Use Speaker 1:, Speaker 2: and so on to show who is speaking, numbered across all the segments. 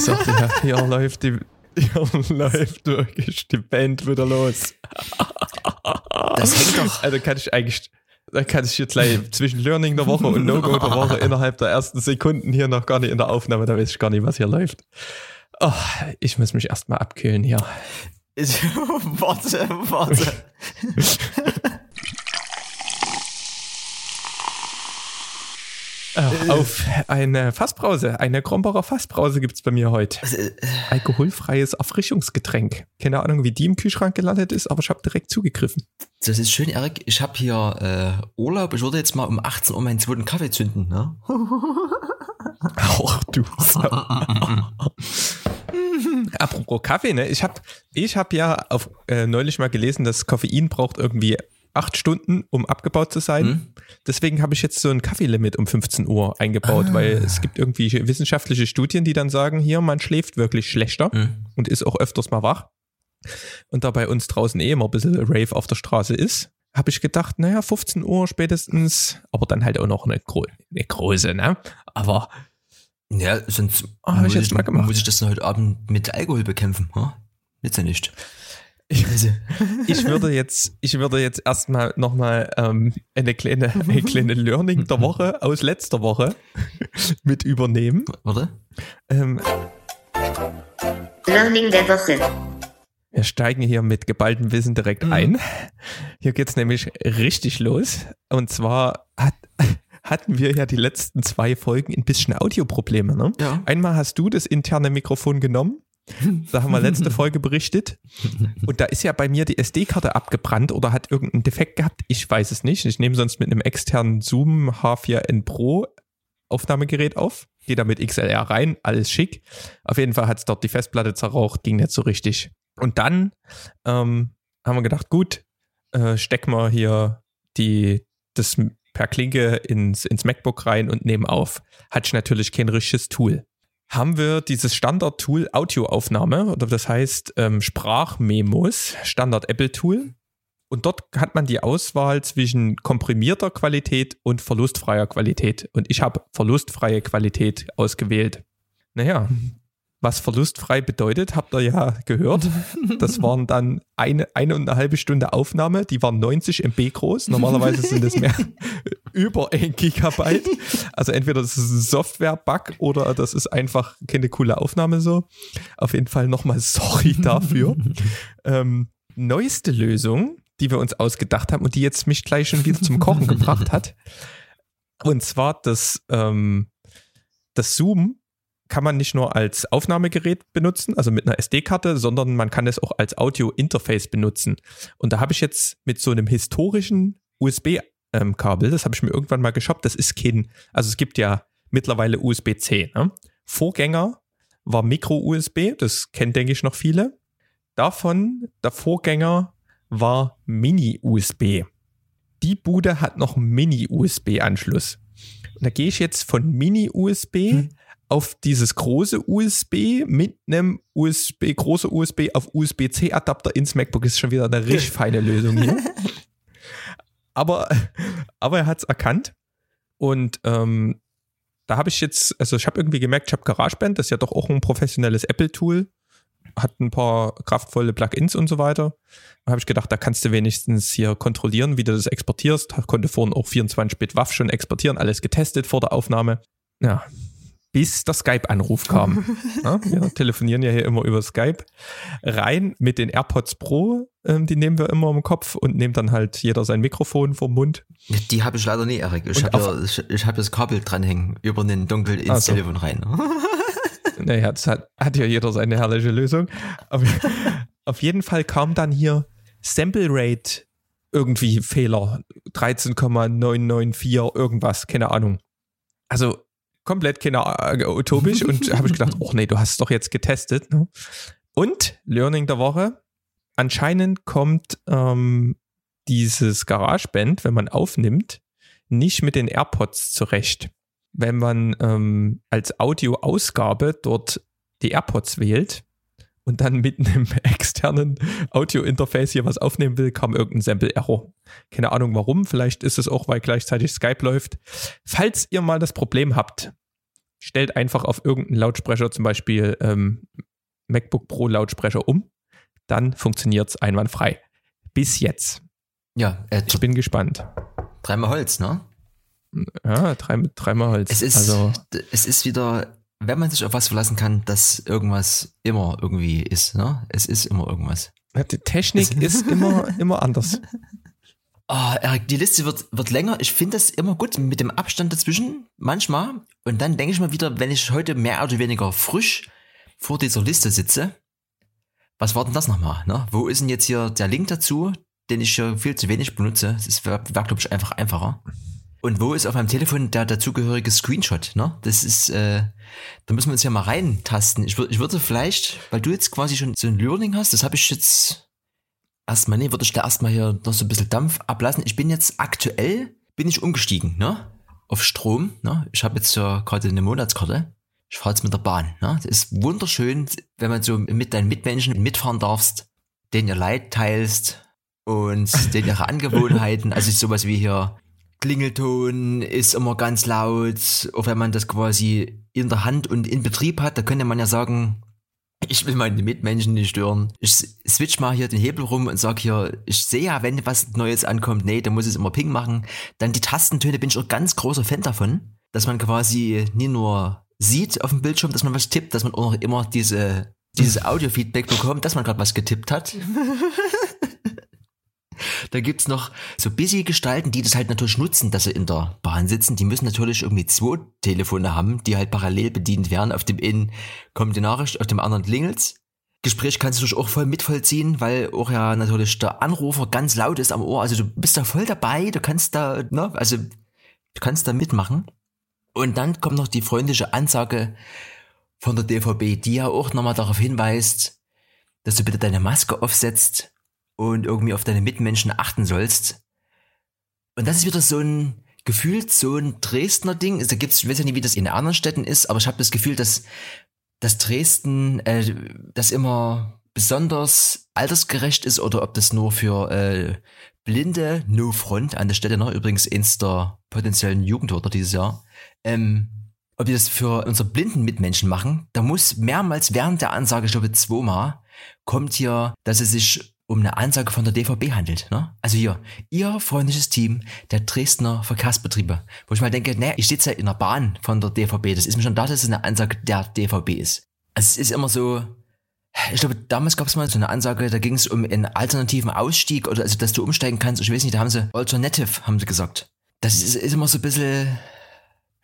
Speaker 1: Ich sag dir, hier läuft die, hier läuft wirklich die Band wieder los.
Speaker 2: Das hängt doch.
Speaker 1: Also kann ich eigentlich, da kann ich jetzt gleich zwischen Learning der Woche und No-Go der Woche innerhalb der ersten Sekunden hier noch gar nicht in der Aufnahme, da weiß ich gar nicht, was hier läuft. Oh, ich muss mich erstmal abkühlen hier.
Speaker 2: Ich, warte, warte.
Speaker 1: Äh, auf eine Fassbrause, eine Krombacher Fassbrause gibt's bei mir heute.
Speaker 2: Äh,
Speaker 1: Alkoholfreies Erfrischungsgetränk. Keine Ahnung, wie die im Kühlschrank gelandet ist, aber ich habe direkt zugegriffen.
Speaker 2: Das ist schön, Erik. Ich habe hier äh, Urlaub. Ich würde jetzt mal um 18 Uhr meinen zweiten Kaffee zünden. Ne?
Speaker 1: Auch du. Apropos Kaffee, ne? Ich habe ich hab ja auf, äh, neulich mal gelesen, dass Koffein braucht irgendwie acht Stunden, um abgebaut zu sein.
Speaker 2: Hm?
Speaker 1: Deswegen habe ich jetzt so ein Kaffeelimit um 15 Uhr eingebaut,
Speaker 2: Ah.
Speaker 1: weil es gibt irgendwie wissenschaftliche Studien, die dann sagen, hier, man schläft wirklich schlechter
Speaker 2: Hm.
Speaker 1: und ist auch öfters mal wach. Und da bei uns draußen eh immer ein bisschen Rave auf der Straße ist, habe ich gedacht, naja, 15 Uhr spätestens, aber dann halt auch noch eine, gro eine große, ne? Aber
Speaker 2: Ja, sonst
Speaker 1: ich
Speaker 2: muss, ich,
Speaker 1: gemacht.
Speaker 2: muss ich das dann heute Abend mit Alkohol bekämpfen. Hm? Jetzt ja nicht. Also,
Speaker 1: ich würde jetzt, ich würde jetzt erstmal nochmal ähm, eine kleine, eine kleine Learning der Woche aus letzter Woche mit übernehmen.
Speaker 2: warte.
Speaker 1: Ähm,
Speaker 3: Learning der Woche.
Speaker 1: Wir steigen hier mit geballtem Wissen direkt
Speaker 2: Mhm.
Speaker 1: ein. Hier geht's nämlich richtig los. Und zwar hat, hatten wir ja die letzten zwei Folgen ein bisschen Audioprobleme. Ne?
Speaker 2: Ja.
Speaker 1: Einmal hast du das interne Mikrofon genommen. Da haben wir letzte Folge berichtet. Und da ist ja bei mir die SD-Karte abgebrannt oder hat irgendeinen Defekt gehabt. Ich weiß es nicht. Ich nehme sonst mit einem externen Zoom H4n Pro Aufnahmegerät auf. Gehe da mit XLR rein. Alles schick. Auf jeden Fall hat's dort die Festplatte zerraucht. Ging nicht so richtig. Und dann ähm, haben wir gedacht, gut, äh, stecken wir hier die, das per Klinke ins, ins MacBook rein und nehmen auf. Hatte ich natürlich kein richtiges Tool. Haben wir dieses Standard-Tool Audioaufnahme, oder das heißt ähm, Sprachmemos, Standard-Apple-Tool. Und dort hat man die Auswahl zwischen komprimierter Qualität und verlustfreier Qualität. Und ich habe verlustfreie Qualität ausgewählt. Naja, was verlustfrei bedeutet, habt ihr ja gehört. Das waren dann eine, eine und eine halbe Stunde Aufnahme, die waren 90 MB groß. Normalerweise sind es mehr über ein Gigabyte. Also entweder das ist ein Software-Bug oder das ist einfach keine coole Aufnahme so. Auf jeden Fall nochmal sorry dafür. ähm, neueste Lösung, die wir uns ausgedacht haben und die jetzt mich gleich schon wieder zum Kochen gebracht hat. Und zwar das, ähm, das Zoom kann man nicht nur als Aufnahmegerät benutzen, also mit einer SD-Karte, sondern man kann es auch als Audio-Interface benutzen. Und da habe ich jetzt mit so einem historischen USB-Kabel, das habe ich mir irgendwann mal geshoppt, das ist kein, also es gibt ja mittlerweile USB-C. Ne? Vorgänger war Micro-USB, das kennen, denke ich, noch viele. Davon, der Vorgänger war Mini-USB. Die Bude hat noch Mini-USB-Anschluss. Und da gehe ich jetzt von Mini-USB
Speaker 2: Hm.
Speaker 1: Auf dieses große USB mit einem USB, große USB auf USB-C-Adapter ins MacBook. Ist schon wieder eine richtig feine Lösung hier. Aber, aber er hat es erkannt. Und ähm, da habe ich jetzt, also ich habe irgendwie gemerkt, ich habe GarageBand, das ist ja doch auch ein professionelles Apple-Tool, hat ein paar kraftvolle Plugins und so weiter. Da habe ich gedacht, da kannst du wenigstens hier kontrollieren, wie du das exportierst. Konnte vorhin auch 24-Bit WAV schon exportieren, alles getestet vor der Aufnahme. Ja, bis der Skype-Anruf kam. ja, wir telefonieren ja hier immer über Skype. Rein mit den AirPods Pro, ähm, die nehmen wir immer im Kopf und nehmen dann halt jeder sein Mikrofon vom Mund.
Speaker 2: Die habe ich leider nie, Erik. Ich habe ja, ich, ich hab das Kabel dranhängen über den Dunkel ins
Speaker 1: Ach so.
Speaker 2: Telefon rein.
Speaker 1: Naja, das hat, hat ja jeder seine herrliche Lösung. Auf, auf jeden Fall kam dann hier Sample Rate irgendwie Fehler. 13,994 irgendwas, keine Ahnung. Also komplett keine äh, utopisch und habe ich gedacht, oh nee, du hast es doch jetzt getestet. Ne? Und Learning der Woche, anscheinend kommt ähm, dieses GarageBand, wenn man aufnimmt, nicht mit den AirPods zurecht. Wenn man ähm, als Audioausgabe dort die AirPods wählt und dann mit einem externen Audio-Interface hier was aufnehmen will, kam irgendein Sample-Error. Keine Ahnung warum, vielleicht ist es auch, weil gleichzeitig Skype läuft. Falls ihr mal das Problem habt, stellt einfach auf irgendeinen Lautsprecher, zum Beispiel ähm, MacBook Pro Lautsprecher um, dann funktioniert es einwandfrei. Bis jetzt.
Speaker 2: Ja, äh,
Speaker 1: Ich bin gespannt.
Speaker 2: dreimal Holz, ne?
Speaker 1: Ja, drei, dreimal Holz.
Speaker 2: Es ist,
Speaker 1: also,
Speaker 2: es ist wieder, wenn man sich auf was verlassen kann, dass irgendwas immer irgendwie ist, ne? Es ist immer irgendwas.
Speaker 1: die Technik ist immer, immer anders.
Speaker 2: Ah, Erik, die Liste wird, wird länger. Ich finde das immer gut mit dem Abstand dazwischen, manchmal. Und dann denke ich mal wieder, wenn ich heute mehr oder weniger frisch vor dieser Liste sitze, was war denn das nochmal? Ne? Wo ist denn jetzt hier der Link dazu, den ich hier viel zu wenig benutze? Das wäre, wär, glaube ich, einfach einfacher. Und wo ist auf meinem Telefon der dazugehörige Screenshot? Ne? Das ist, äh, da müssen wir uns ja mal reintasten. Ich, ich würde vielleicht, weil du jetzt quasi schon so ein Learning hast, das habe ich jetzt erstmal, nee, würde ich da erstmal hier noch so ein bisschen Dampf ablassen. Ich bin jetzt aktuell, bin ich umgestiegen, ne? Auf Strom, ne? Ich habe jetzt ja gerade eine Monatskarte. Ich fahre jetzt mit der Bahn, ne? Das ist wunderschön, wenn man so mit deinen Mitmenschen mitfahren darfst, denen ihr Leid teilst und denen ihre Angewohnheiten, also sowas wie hier Klingelton ist immer ganz laut, auch wenn man das quasi in der Hand und in Betrieb hat, da könnte man ja sagen, ich will meine Mitmenschen nicht stören. Ich switch mal hier den Hebel rum und sag hier, ich sehe ja, wenn was Neues ankommt, nee, dann muss es immer Ping machen. Dann die Tastentöne bin ich auch ganz großer Fan davon, dass man quasi nie nur sieht auf dem Bildschirm, dass man was tippt, dass man auch noch immer diese, dieses Audio-Feedback bekommt, dass man gerade was getippt hat. Da gibt's noch so busy Gestalten, die das halt natürlich nutzen, dass sie in der Bahn sitzen. Die müssen natürlich irgendwie zwei Telefone haben, die halt parallel bedient werden. Auf dem einen kommt die Nachricht, auf dem anderen klingelt's. Gespräch kannst du natürlich auch voll mitvollziehen, weil auch ja natürlich der Anrufer ganz laut ist am Ohr. Also du bist da voll dabei, du kannst da, ne, also du kannst da mitmachen. Und dann kommt noch die freundliche Ansage von der DVB, die ja auch nochmal darauf hinweist, dass du bitte deine Maske aufsetzt und irgendwie auf deine Mitmenschen achten sollst. Und das ist wieder so ein gefühlt so ein Dresdner Ding. Da gibt's, ich weiß ja nicht, wie das in anderen Städten ist, aber ich habe das Gefühl, dass, dass Dresden äh, das immer besonders altersgerecht ist oder ob das nur für äh, Blinde No Front an der Stelle noch übrigens eins der potenziellen Jugendwörter dieses Jahr. Ähm, ob die das für unsere blinden Mitmenschen machen, da muss mehrmals während der Ansage, ich glaube zweimal, kommt hier, dass es sich um eine Ansage von der DVB handelt. Ne? Also hier, ihr freundliches Team der Dresdner Verkehrsbetriebe. Wo ich mal denke, ne, ich sitze ja in der Bahn von der DVB. Das ist mir schon da, dass es eine Ansage der DVB ist. Also es ist immer so, ich glaube, damals gab es mal so eine Ansage, da ging es um einen alternativen Ausstieg oder also, dass du umsteigen kannst. Ich weiß nicht, da haben sie Alternative, haben sie gesagt. Das ist, ist immer so ein bisschen,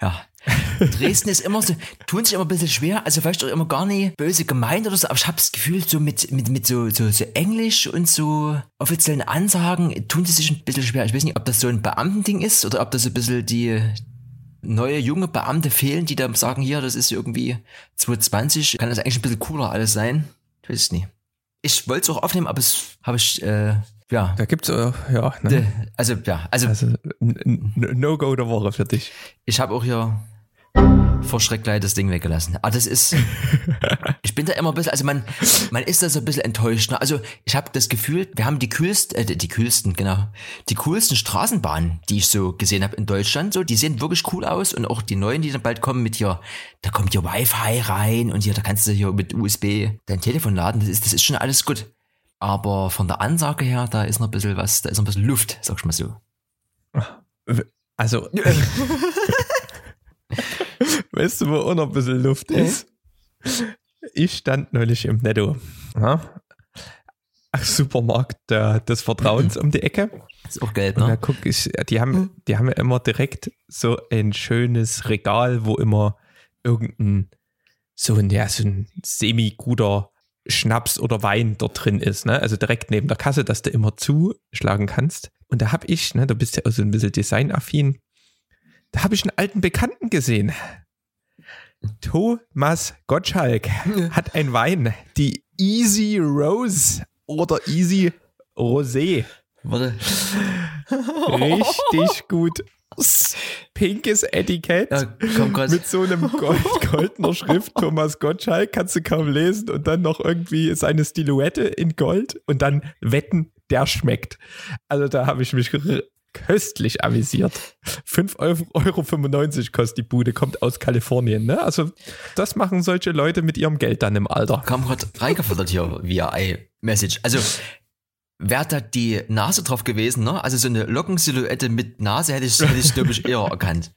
Speaker 2: ja. Dresden ist immer so, tun sich immer ein bisschen schwer, also vielleicht auch immer gar nicht böse gemeint oder so, aber ich habe das Gefühl, so mit, mit, mit so, so, so Englisch und so offiziellen Ansagen tun sie sich ein bisschen schwer. Ich weiß nicht, ob das so ein Beamtending ist oder ob das ein bisschen die neue junge Beamte fehlen, die da sagen, hier, das ist irgendwie 2020, kann das eigentlich ein bisschen cooler alles sein? Ich weiß es nicht. Ich wollte es auch aufnehmen, aber es habe ich, äh, ja.
Speaker 1: Da gibt's äh, ja, ne?
Speaker 2: Also, ja, also,
Speaker 1: also No-Go der Woche für dich.
Speaker 2: ich habe auch hier vor Schreckleid das Ding weggelassen. Aber das ist, ich bin da immer ein bisschen, also man, man ist da so ein bisschen enttäuscht. Ne? Also ich habe das Gefühl, wir haben die kühlsten, äh, die kühlsten, genau, die coolsten Straßenbahnen, die ich so gesehen habe in Deutschland. So, die sehen wirklich cool aus und auch die neuen, die dann bald kommen mit hier, da kommt hier Wi-Fi rein und hier, da kannst du hier mit USB dein Telefon laden. Das ist, das ist schon alles gut. Aber von der Ansage her, da ist noch ein bisschen was, da ist noch ein bisschen Luft, sag ich mal so.
Speaker 1: Also, weißt du, wo auch noch ein bisschen Luft ist? Ich stand neulich im Netto. Ja? Supermarkt äh, des Vertrauens um die Ecke.
Speaker 2: Ist auch gelb,
Speaker 1: Und da
Speaker 2: ne?
Speaker 1: guck ich, die haben, die haben ja immer direkt so ein schönes Regal, wo immer irgendein so ein, ja, so ein semi-guter Schnaps oder Wein dort drin ist, ne? Also direkt neben der Kasse, dass du immer zuschlagen kannst. Und da habe ich, ne, du bist ja auch so ein bisschen designaffin, da habe ich einen alten Bekannten gesehen. Thomas Gottschalk hat ein Wein, die Easy Rose oder Easy Rosé.
Speaker 2: Warte.
Speaker 1: Richtig gut. Pinkes Etikett
Speaker 2: Ja,
Speaker 1: mit so einem Gold, goldener Schrift. Thomas Gottschalk kannst du kaum lesen und dann noch irgendwie seine Stiluette in Gold und dann wetten, der schmeckt. Also da habe ich mich köstlich amüsiert. 5,95 Euro kostet die Bude, kommt aus Kalifornien. Ne? Also das machen solche Leute mit ihrem Geld dann im Alter.
Speaker 2: Kam gerade reingefuttert hier via iMessage. Also wäre da die Nase drauf gewesen, ne? Also so eine Lockensilhouette mit Nase hätte ich, hätte ich glaube ich, eher erkannt.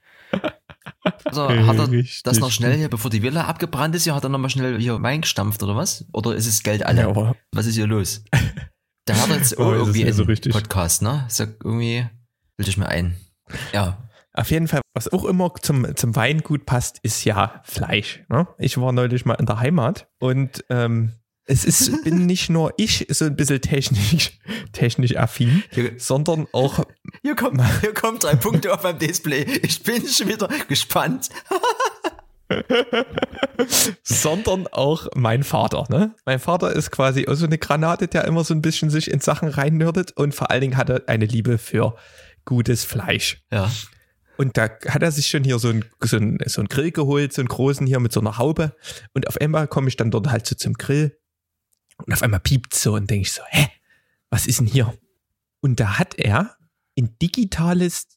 Speaker 2: Also hat er
Speaker 1: Richtig.
Speaker 2: das noch schnell hier, bevor die Villa abgebrannt ist, hier hat er nochmal schnell hier Wein gestampft oder was? Oder ist es Geld alle?
Speaker 1: Ja,
Speaker 2: Was ist hier los? Da hat er jetzt
Speaker 1: Oh,
Speaker 2: irgendwie
Speaker 1: so
Speaker 2: einen
Speaker 1: richtig.
Speaker 2: Podcast, ne? Sag irgendwie, bilde ich mir ein. Ja.
Speaker 1: Auf jeden Fall, was auch immer zum, zum Wein gut passt, ist ja Fleisch. Ne? Ich war neulich mal in der Heimat und ähm, es ist, bin nicht nur ich so ein bisschen technisch, technisch affin,
Speaker 2: Hier,
Speaker 1: sondern auch,
Speaker 2: hier, kommt, hier kommt drei Punkte auf meinem Display. Ich bin schon wieder gespannt.
Speaker 1: sondern auch mein Vater. Ne? Mein Vater ist quasi auch so eine Granate, der immer so ein bisschen sich in Sachen reinnördet und vor allen Dingen hat er eine Liebe für gutes Fleisch.
Speaker 2: Ja.
Speaker 1: Und da hat er sich schon hier so ein, so ein, so ein Grill geholt, so einen großen hier mit so einer Haube. Und auf einmal komme ich dann dort halt so zum Grill. Und auf einmal piept so und denke ich so, hä, was ist denn hier? Und da hat er ein digitales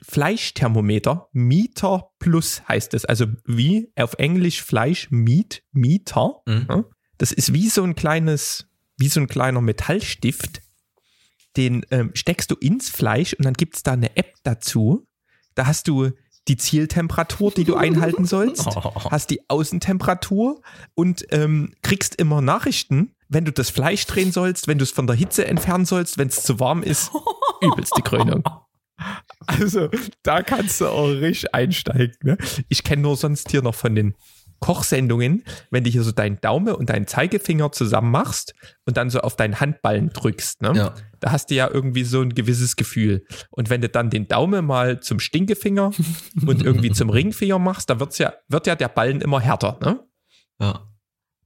Speaker 1: Fleischthermometer, Meter Plus heißt es. Also wie auf Englisch Fleisch, Meat, Meter.
Speaker 2: Mhm.
Speaker 1: Das ist wie so ein kleines, wie so ein kleiner Metallstift. Den ähm, steckst du ins Fleisch und dann gibt's da eine App dazu. Da hast du die Zieltemperatur, die du einhalten sollst, hast die Außentemperatur und ähm, kriegst immer Nachrichten, wenn du das Fleisch drehen sollst, wenn du es von der Hitze entfernen sollst, wenn es zu warm ist. Übelste Krönung. Also, da kannst du auch richtig einsteigen. Ne? Ich kenne nur sonst hier noch von den Kochsendungen, wenn du hier so deinen Daumen und deinen Zeigefinger zusammen machst und dann so auf deinen Handballen drückst. Ne?
Speaker 2: Ja.
Speaker 1: Da hast du ja irgendwie so ein gewisses Gefühl. Und wenn du dann den Daumen mal zum Stinkefinger und irgendwie zum Ringfinger machst, da wird's ja, wird ja der Ballen immer härter. Ne?
Speaker 2: Ja.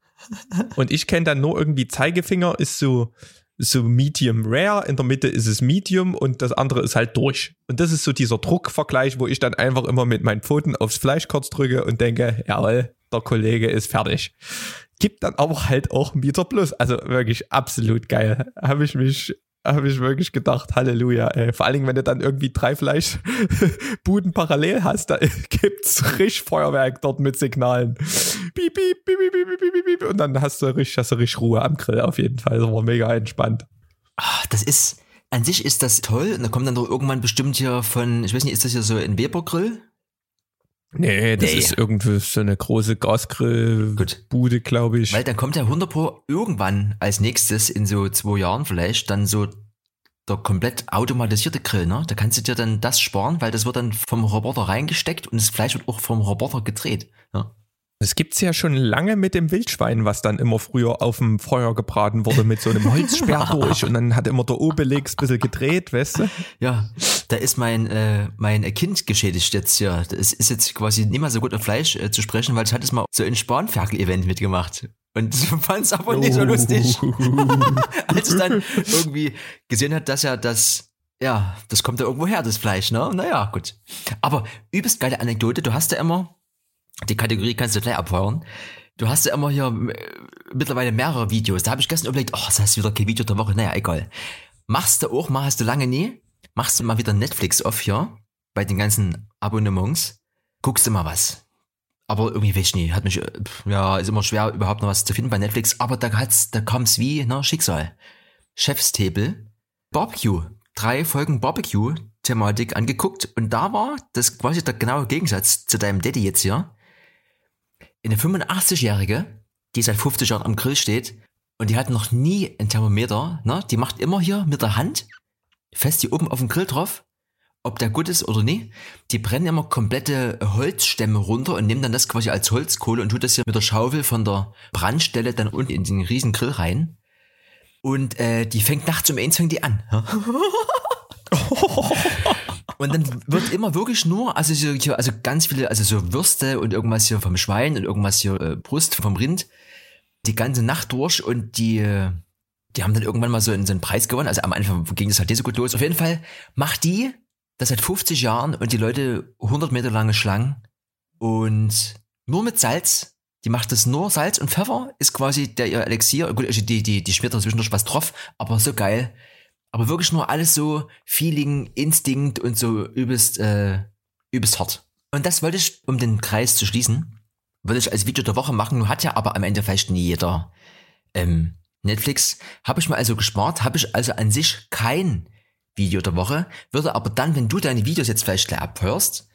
Speaker 1: Und ich kenne dann nur irgendwie Zeigefinger ist so, so medium rare, in der Mitte ist es medium und das andere ist halt durch. Und das ist so dieser Druckvergleich, wo ich dann einfach immer mit meinen Pfoten aufs Fleisch kurz drücke und denke, jawohl, der Kollege ist fertig. Gibt dann aber halt auch Meter Plus. Also wirklich absolut geil. Habe ich mich, habe ich wirklich gedacht, Halleluja. Ey. Vor allen Dingen, wenn du dann irgendwie drei Fleischbuden parallel hast, da gibt's richtig Feuerwerk dort mit Signalen. Piep, piep, piep, piep, piep, piep, piep. Und dann hast du richtig, hast du richtig Ruhe am Grill auf jeden Fall. Das war mega entspannt.
Speaker 2: Ah, das ist, an sich ist das toll. Und da kommt dann doch irgendwann bestimmt hier von, ich weiß nicht, ist das hier so ein Weber-Grill?
Speaker 1: Nee, das
Speaker 2: Nee.
Speaker 1: ist irgendwie so eine große. Gasgrillbude, glaube ich.
Speaker 2: Weil dann kommt ja 100 Pro irgendwann als nächstes in so zwei Jahren vielleicht dann so der komplett automatisierte Grill, ne? Da kannst du dir dann das sparen, weil das wird dann vom Roboter reingesteckt und das Fleisch wird auch vom Roboter gedreht. Ne?
Speaker 1: Das gibt's ja schon lange mit dem Wildschwein, was dann immer früher auf dem Feuer gebraten wurde mit so einem Holzsperr durch und dann hat immer der Obelix ein bisschen gedreht, weißt du?
Speaker 2: Ja, da ist mein, äh, mein Kind geschädigt jetzt hier. Das ist jetzt quasi nicht mal so gut auf Fleisch äh, zu sprechen, weil ich hatte es mal so ein Spanferkel-Event mitgemacht. Und fand es aber nicht so lustig. Als es dann irgendwie gesehen hat, dass ja das, ja, das kommt ja irgendwo her, das Fleisch, ne? Naja, gut. Aber übelst geile Anekdote, du hast ja immer, die Kategorie kannst du gleich abfeuern. Du hast ja immer hier äh, mittlerweile mehrere Videos. Da habe ich gestern überlegt, oh, das heißt wieder kein Video der Woche. Naja, egal. Machst du auch mal, hast du lange nie. Machst du mal wieder Netflix auf hier, bei den ganzen Abonnements. Guckst du mal was. Aber irgendwie weiß ich nicht, hat mich, äh, ja, ist immer schwer, überhaupt noch was zu finden bei Netflix. Aber da hat's, da kam's wie, ne, Schicksal. Chefstable, Barbecue. Drei Folgen Barbecue-Thematik angeguckt und da war das quasi der genaue Gegensatz zu deinem Daddy jetzt hier. Eine 85-Jährige, die seit 50 Jahren am Grill steht und die hat noch nie ein Thermometer, ne? Die macht immer hier mit der Hand, fest hier oben auf dem Grill drauf, ob der gut ist oder nicht. Die brennen immer komplette Holzstämme runter und nehmen dann das quasi als Holzkohle und tut das hier mit der Schaufel von der Brandstelle dann unten in den riesen Grill rein. Und äh, die fängt nachts um eins fängt die an. Und dann wird immer wirklich nur, also so, hier, also ganz viele, also so Würste und irgendwas hier vom Schwein und irgendwas hier äh, Brust vom Rind, die ganze Nacht durch und die, äh, die haben dann irgendwann mal so einen, so einen Preis gewonnen. Also am Anfang ging das halt nicht so gut los. Auf jeden Fall macht die das seit 50 Jahren und die Leute 100 Meter lange Schlangen und nur mit Salz. Die macht das nur Salz und Pfeffer ist quasi der ihr Elixier. Gut, also die, die, die schmiert da zwischendurch was drauf, aber so geil. Aber wirklich nur alles so Feeling, Instinkt und so übelst, äh, übelst hart. Und das wollte ich, um den Kreis zu schließen, würde ich als Video der Woche machen. Nun hat ja aber am Ende vielleicht nie jeder ähm, Netflix. Habe ich mir also gespart, habe ich also an sich kein Video der Woche, würde aber dann, wenn du deine Videos jetzt vielleicht abhörst,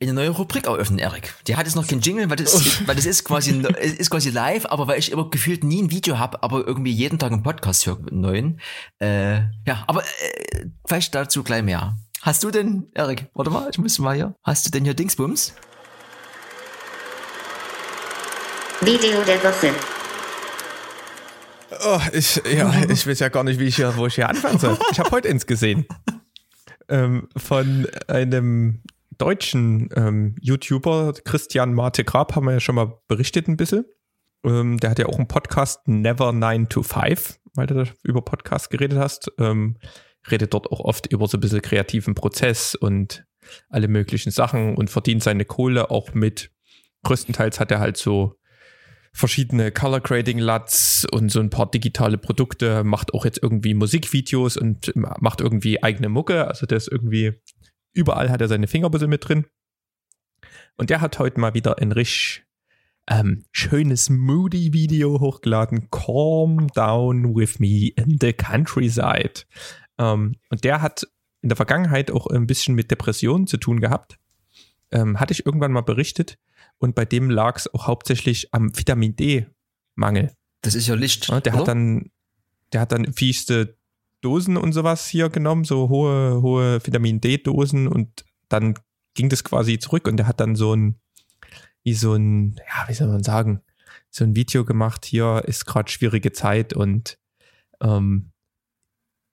Speaker 2: eine neue Rubrik eröffnen, Erik. Die hat jetzt noch keinen Jingle, weil das, weil das ist quasi ist quasi live, aber weil ich immer gefühlt nie ein Video habe, aber irgendwie jeden Tag einen Podcast höre, einen neuen. Äh, ja, aber äh, vielleicht dazu gleich mehr. Hast du denn, Erik, warte mal, ich muss mal hier. Hast du denn hier Dingsbums?
Speaker 3: Video der Woche.
Speaker 1: Oh, ich, ja, ich weiß ja gar nicht, wie ich hier, wo ich hier anfangen soll. Ich habe heute ins gesehen. Ähm, von einem deutschen ähm, YouTuber, Christian Marte Grab, haben wir ja schon mal berichtet ein bisschen. Ähm, der hat ja auch einen Podcast, Never 9 to 5, weil du da über Podcast geredet hast. Ähm, redet dort auch oft über so ein bisschen kreativen Prozess und alle möglichen Sachen und verdient seine Kohle auch mit. Größtenteils hat er halt so verschiedene Color Grading LUTs und so ein paar digitale Produkte, macht auch jetzt irgendwie Musikvideos und macht irgendwie eigene Mucke. Also der ist irgendwie, überall hat er seine Finger ein bisschen mit drin. Und der hat heute mal wieder ein richtig ähm, schönes Moody-Video hochgeladen. Calm down with me in the countryside. Ähm, und der hat in der Vergangenheit auch ein bisschen mit Depressionen zu tun gehabt. Ähm, hatte ich irgendwann mal berichtet. Und bei dem lag es auch hauptsächlich am Vitamin D-Mangel.
Speaker 2: Das ist ja Licht.
Speaker 1: Ja, der
Speaker 2: oder?
Speaker 1: hat dann, der hat dann fieste Dosen und sowas hier genommen, so hohe, hohe Vitamin D-Dosen und dann ging das quasi zurück und der hat dann so ein, wie so ein, ja, wie soll man sagen, so ein Video gemacht, hier ist gerade schwierige Zeit und ähm,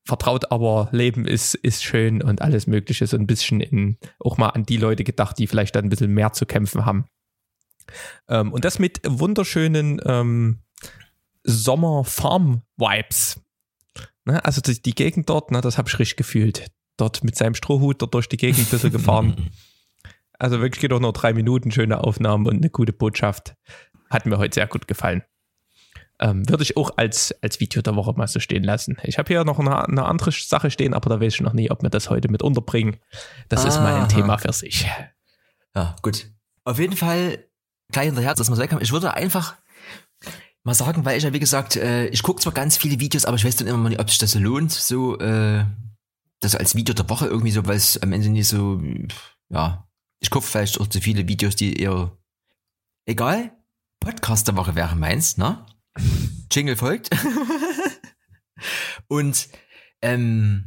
Speaker 1: vertraut aber, Leben ist, ist schön und alles Mögliche, so ein bisschen in, auch mal an die Leute gedacht, die vielleicht dann ein bisschen mehr zu kämpfen haben. Ähm, und das mit wunderschönen ähm, Sommer-Farm-Vibes. Ne? Also die, die Gegend dort, ne, das habe ich richtig gefühlt. Dort mit seinem Strohhut dort durch die Gegend ein bisschen gefahren. Also wirklich geht auch nur drei Minuten, schöne Aufnahmen und eine gute Botschaft. Hat mir heute sehr gut gefallen. Ähm, würde ich auch als, als Video der Woche mal so stehen lassen. Ich habe hier noch eine, eine, andere Sache stehen, aber da weiß ich noch nie, ob wir das heute mit unterbringen. Das ist mal ein Thema für sich.
Speaker 2: Ja, gut. Auf jeden Fall gleich hinterher, dass man wegkommt. Ich würde einfach mal sagen, weil ich ja wie gesagt, äh, ich gucke zwar ganz viele Videos, aber ich weiß dann immer mal nicht, ob sich das lohnt, so äh, das als Video der Woche irgendwie so, weil es am Ende nicht so, ja, ich gucke vielleicht auch zu viele Videos, die eher egal. Podcast der Woche wäre meins, ne? Jingle folgt. Und ähm,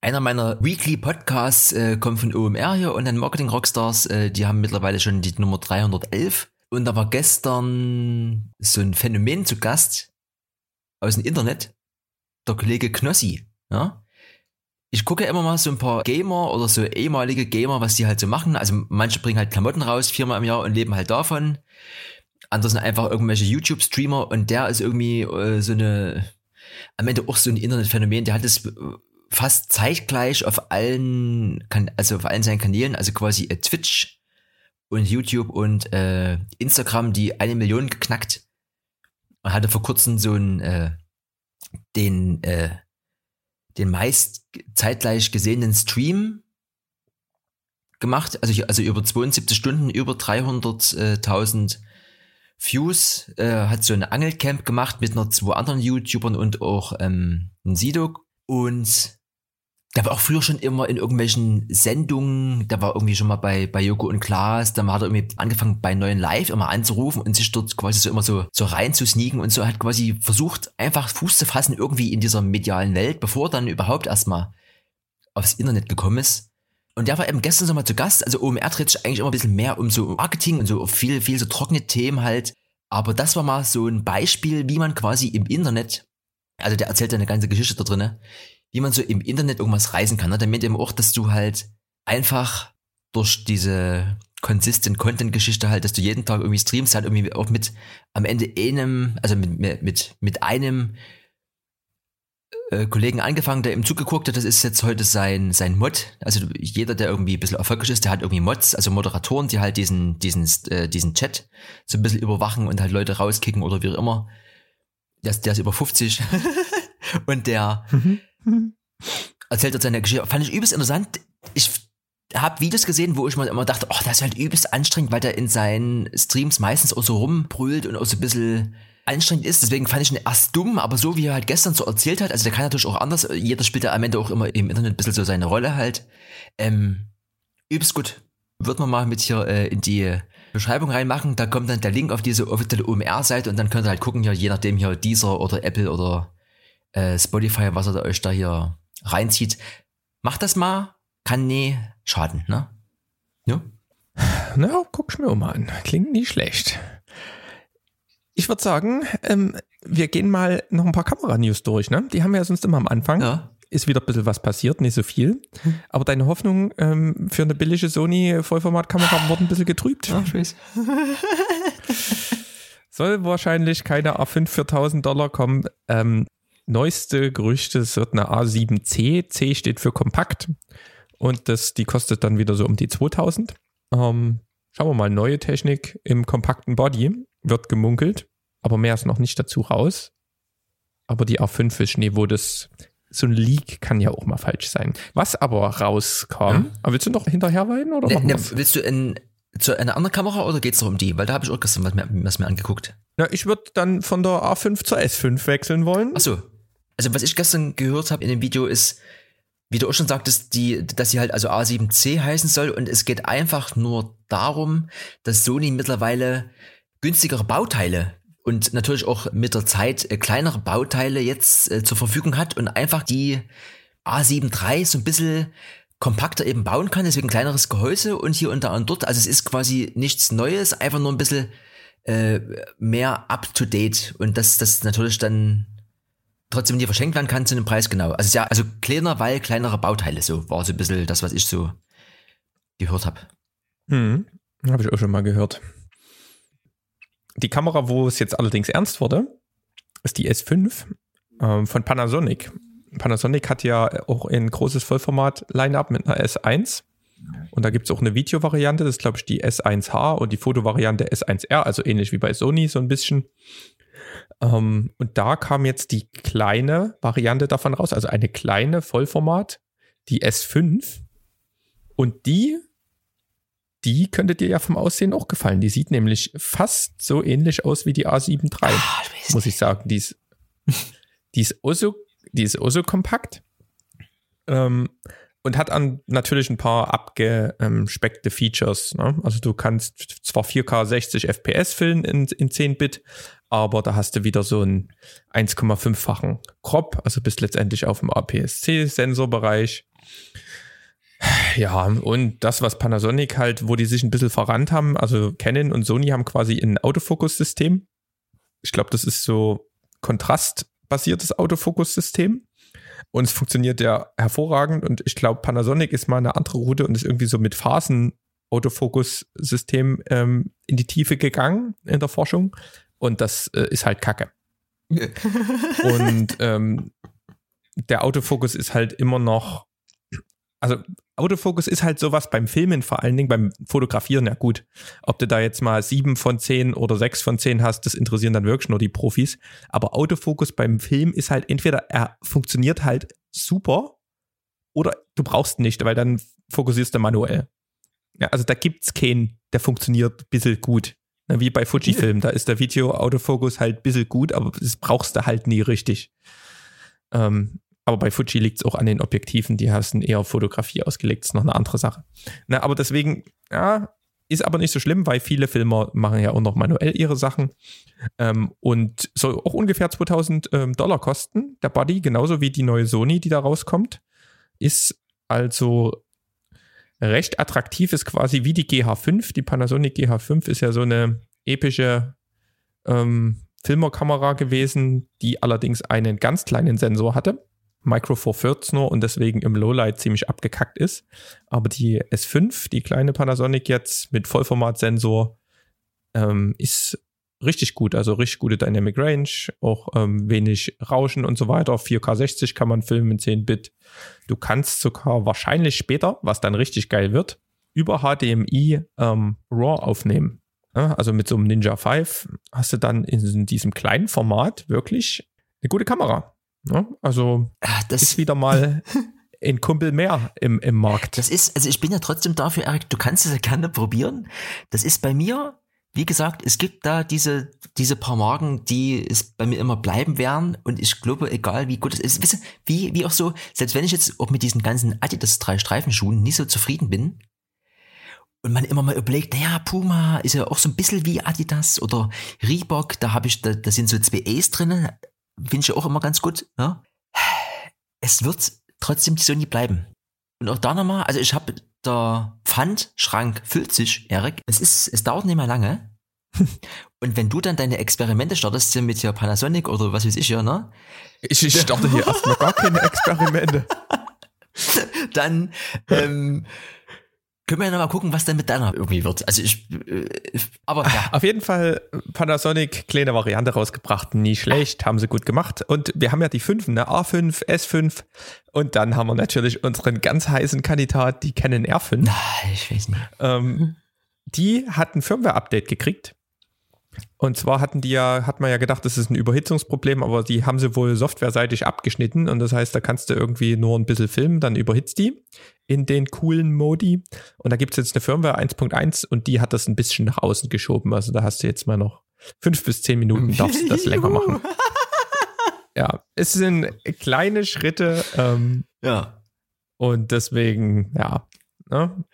Speaker 2: einer meiner Weekly Podcasts äh, kommt von OMR hier und dann Marketing Rockstars, äh, die haben mittlerweile schon die Nummer 311. Und da war gestern so ein Phänomen zu Gast aus dem Internet, der Kollege Knossi. Ja? Ich gucke immer mal so ein paar Gamer oder so ehemalige Gamer, was die halt so machen. Also manche bringen halt Klamotten raus, viermal im Jahr und leben halt davon. Andere sind einfach irgendwelche YouTube-Streamer und der ist irgendwie äh, so eine, am Ende auch so ein Internetphänomen. Der hat es fast zeitgleich auf allen, also auf allen seinen Kanälen, also quasi äh, Twitch und YouTube und äh, Instagram die eine Million geknackt. Und hatte vor kurzem so einen, äh, den, äh, den meist zeitgleich gesehenen Stream gemacht, also, also über 72 Stunden, über 300.000 Views, äh, hat so eine Angelcamp gemacht mit noch zwei anderen YouTubern und auch ähm, ein Sido. Und der war auch früher schon immer in irgendwelchen Sendungen, der war irgendwie schon mal bei, bei Joko und Klaas, dann hat er irgendwie angefangen bei neuen Live immer anzurufen und sich dort quasi so immer so, so rein zu sneaken und so hat quasi versucht, einfach Fuß zu fassen irgendwie in dieser medialen Welt, bevor er dann überhaupt erstmal aufs Internet gekommen ist. Und der war eben gestern so mal zu Gast, also OMR dreht sich eigentlich immer ein bisschen mehr um so Marketing und so viel, viel so trockene Themen halt. Aber das war mal so ein Beispiel, wie man quasi im Internet, also der erzählt eine ganze Geschichte da drinne, wie man so im Internet irgendwas reisen kann. Ne? Meint eben auch, dass du halt einfach durch diese consistent Content Geschichte halt, dass du jeden Tag irgendwie streamst, halt irgendwie auch mit am Ende einem, also mit, mit, mit einem äh, Kollegen angefangen, der ihm zugeguckt hat, das ist jetzt heute sein, sein Mod. Also jeder, der irgendwie ein bisschen erfolgreich ist, der hat irgendwie Mods, also Moderatoren, die halt diesen, diesen, äh, diesen Chat so ein bisschen überwachen und halt Leute rauskicken oder wie auch immer. Der, der ist über 50 und der, erzählt dort seine Geschichte. Fand ich übelst interessant. Ich habe Videos gesehen, wo ich mal immer dachte, oh, das ist halt übelst anstrengend, weil der in seinen Streams meistens auch so rumbrüllt und auch so ein bisschen anstrengend ist. Deswegen fand ich ihn erst dumm, aber so wie er halt gestern so erzählt hat, also der kann natürlich auch anders, jeder spielt ja am Ende auch immer im Internet ein bisschen so seine Rolle halt. Ähm, übelst gut. Wird man mal mit hier äh, in die Beschreibung reinmachen, da kommt dann der Link auf diese offizielle OMR-Seite und dann könnt ihr halt gucken, hier, je nachdem hier Deezer oder Apple oder äh, Spotify, was ihr euch da hier reinzieht. Macht das mal, kann nie schaden, ne? Ja?
Speaker 1: Na, guck's mir mal an. Klingt nicht schlecht. Ich würde sagen, ähm, wir gehen mal noch ein paar Kamera-News durch, ne? Die haben wir ja sonst immer am Anfang.
Speaker 2: Ja.
Speaker 1: Ist wieder ein bisschen was passiert, nicht so viel. Aber deine Hoffnung ähm, für eine billige Sony Vollformatkamera wurden ein bisschen getrübt.
Speaker 2: Ich weiß.
Speaker 1: Soll wahrscheinlich keine A5 für 1000 Dollar kommen. Ähm, neueste Gerüchte, es wird eine A7C. C steht für kompakt. Und das, die kostet dann wieder so um die 2000. Ähm, schauen wir mal, neue Technik im kompakten Body wird gemunkelt. Aber mehr ist noch nicht dazu raus. Aber die A5 ist Schnee, wo das so ein Leak kann ja auch mal falsch sein. Was aber rauskam, aber willst du noch hinterher weinen oder
Speaker 2: Ne, ne, willst du in, zu einer anderen Kamera oder geht's noch um die? Weil da habe ich auch gestern was mir, was mir angeguckt.
Speaker 1: Na, ich würde dann von der A5 zur S5 wechseln wollen.
Speaker 2: Ach so. Also was ich gestern gehört habe in dem Video ist, wie du auch schon sagtest, die, dass sie halt also A7C heißen soll. Und es geht einfach nur darum, dass Sony mittlerweile günstigere Bauteile und natürlich auch mit der Zeit äh, kleinere Bauteile jetzt äh, zur Verfügung hat und einfach die A7 III so ein bisschen kompakter eben bauen kann, deswegen kleineres Gehäuse und hier und da und dort. Also es ist quasi nichts Neues, einfach nur ein bisschen äh, mehr up to date. Und dass das natürlich dann trotzdem nie verschenkt werden kann zu einem Preis genau. Also ja, also kleiner, weil kleinere Bauteile, so war so ein bisschen das, was ich so gehört habe.
Speaker 1: Hm, habe ich auch schon mal gehört. Die Kamera, wo es jetzt allerdings ernst wurde, ist die S5 ähm, von Panasonic. Panasonic hat ja auch ein großes Vollformat-Line-Up mit einer S1. Und da gibt es auch eine Video-Variante, das ist, glaube ich, die S1H und die Fotovariante S1R, also ähnlich wie bei Sony so ein bisschen. Ähm, und da kam jetzt die kleine Variante davon raus, also eine kleine Vollformat, die S5. Und die die könnte dir ja vom Aussehen auch gefallen. Die sieht nämlich fast so ähnlich aus wie die A7 III,
Speaker 2: weiß
Speaker 1: muss ich sagen. Die ist, die ist auch so, die ist auch so kompakt. Ähm, und hat an natürlich ein paar abgespeckte Features. Ne? Also du kannst zwar 4K 60 FPS filmen in, in 10-Bit, aber da hast du wieder so einen 1,5-fachen Crop, also bist letztendlich auf dem APS-C-Sensorbereich. Ja, und das, was Panasonic halt, wo die sich ein bisschen verrannt haben, also Canon und Sony haben quasi ein Autofokus-System. Ich glaube, das ist so kontrastbasiertes Autofokus-System. Und es funktioniert ja hervorragend. Und ich glaube, Panasonic ist mal eine andere Route und ist irgendwie so mit Phasen-Autofokus-System ähm, in die Tiefe gegangen in der Forschung. Und das äh, ist halt Kacke. Und ähm, der Autofokus ist halt immer noch, also Autofokus ist halt sowas beim Filmen vor allen Dingen, beim Fotografieren ja gut. Ob du da jetzt mal sieben von zehn oder sechs von zehn hast, das interessieren dann wirklich nur die Profis. Aber Autofokus beim Film ist halt entweder er funktioniert halt super oder du brauchst ihn nicht, weil dann fokussierst du manuell. Ja, also da gibt's keinen, der funktioniert ein bisschen gut. Wie bei Fujifilm, da ist der Video-Autofokus halt ein bisschen gut, aber das brauchst du halt nie richtig. Ähm, aber bei Fuji liegt es auch an den Objektiven, die haben eher auf Fotografie ausgelegt, ist noch eine andere Sache. Na, aber deswegen, ja, ist aber nicht so schlimm, weil viele Filmer machen ja auch noch manuell ihre Sachen. Ähm, und soll auch ungefähr 2000 ähm, Dollar kosten, der Body, genauso wie die neue Sony, die da rauskommt. Ist also recht attraktiv, ist quasi wie die GH5. Die Panasonic GH5 ist ja so eine epische ähm, Filmerkamera gewesen, die allerdings einen ganz kleinen Sensor hatte. Micro Four Thirds nur und deswegen im Lowlight ziemlich abgekackt ist. Aber die S5, die kleine Panasonic jetzt mit Vollformatsensor, ähm, ist richtig gut. Also richtig gute Dynamic Range, auch ähm, wenig Rauschen und so weiter. 4K 60 kann man filmen in 10 Bit. Du kannst sogar wahrscheinlich später, was dann richtig geil wird, über HDMI ähm, RAW aufnehmen. Ja, also mit so einem Ninja 5 hast du dann in diesem kleinen Format wirklich eine gute Kamera. Ja, also ist
Speaker 2: das,
Speaker 1: wieder mal ein Kumpel mehr im, im Markt.
Speaker 2: Das ist, also ich bin ja trotzdem dafür, Erik, du kannst es ja gerne probieren. Das ist bei mir, wie gesagt, es gibt da diese, diese paar Marken, die es bei mir immer bleiben werden. Und ich glaube, egal wie gut es ist, wisst wie, wie auch so, selbst wenn ich jetzt auch mit diesen ganzen Adidas drei Streifenschuhen nicht so zufrieden bin, und man immer mal überlegt, naja, Puma ist ja auch so ein bisschen wie Adidas oder Reebok, da habe ich, da, da sind so zwei E's drinnen, finde ich auch immer ganz gut. Ja? Es wird trotzdem die Sony bleiben. Und auch da nochmal, also ich habe, der Pfandschrank füllt sich, Erik. Es ist, es dauert nicht mehr lange. Und wenn du dann deine Experimente startest mit hier Panasonic oder was weiß ich ja, ne?
Speaker 1: Ich, ich starte hier erstmal gar keine Experimente.
Speaker 2: Dann ähm, können wir ja nochmal gucken, was denn mit deiner irgendwie wird. Also ich, äh, aber ja.
Speaker 1: Auf jeden Fall Panasonic, kleine Variante rausgebracht, nie schlecht, haben sie gut gemacht. Und wir haben ja die fünf, ne? A5, S5 und dann haben wir natürlich unseren ganz heißen Kandidat, die Canon R5.
Speaker 2: Na, ich weiß nicht.
Speaker 1: Ähm, die hat ein Firmware-Update gekriegt. Und zwar hatten die ja, hat man ja gedacht, das ist ein Überhitzungsproblem, aber die haben sie wohl softwareseitig abgeschnitten und das heißt, da kannst du irgendwie nur ein bisschen filmen, dann überhitzt die in den coolen Modi. Und da gibt es jetzt eine Firmware 1.1 und die hat das ein bisschen nach außen geschoben. Also da hast du jetzt mal noch fünf bis zehn Minuten, darfst du das länger machen. Ja, es sind kleine Schritte ähm,
Speaker 2: Ja.
Speaker 1: und deswegen, ja, ne,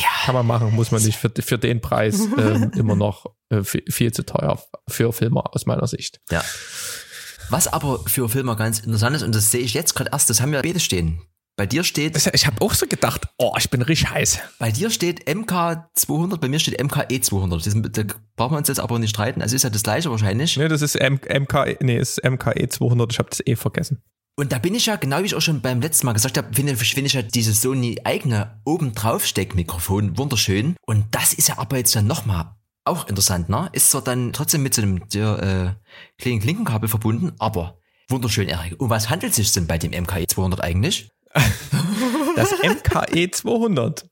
Speaker 2: Ja.
Speaker 1: kann man machen, muss man nicht für, für den Preis ähm, immer noch äh, viel, viel zu teuer für Filmer aus meiner Sicht.
Speaker 2: Ja. Was aber für Filmer ganz interessant ist, und das sehe ich jetzt gerade erst, das haben wir beide stehen. Bei dir steht,
Speaker 1: Ich habe auch so gedacht, oh, ich bin richtig heiß.
Speaker 2: bei dir steht MK200, bei mir steht MKE200. Das ist- Da brauchen wir uns jetzt aber nicht streiten. Also ist ja das gleiche wahrscheinlich.
Speaker 1: Ne, das ist M MK, nee, ist MKE 200, ich habe das eh vergessen.
Speaker 2: Und da bin ich ja, genau wie ich auch schon beim letzten Mal gesagt habe, finde finde ich ja dieses Sony eigene oben drauf Steckmikrofon wunderschön. Und das ist ja aber jetzt dann nochmal auch interessant, ne? Ist zwar dann trotzdem mit so einem der, äh, kleinen Klinkenkabel verbunden, aber wunderschön, Erik. Um was handelt es sich denn bei dem MKE 200 eigentlich?
Speaker 1: Das MKE 200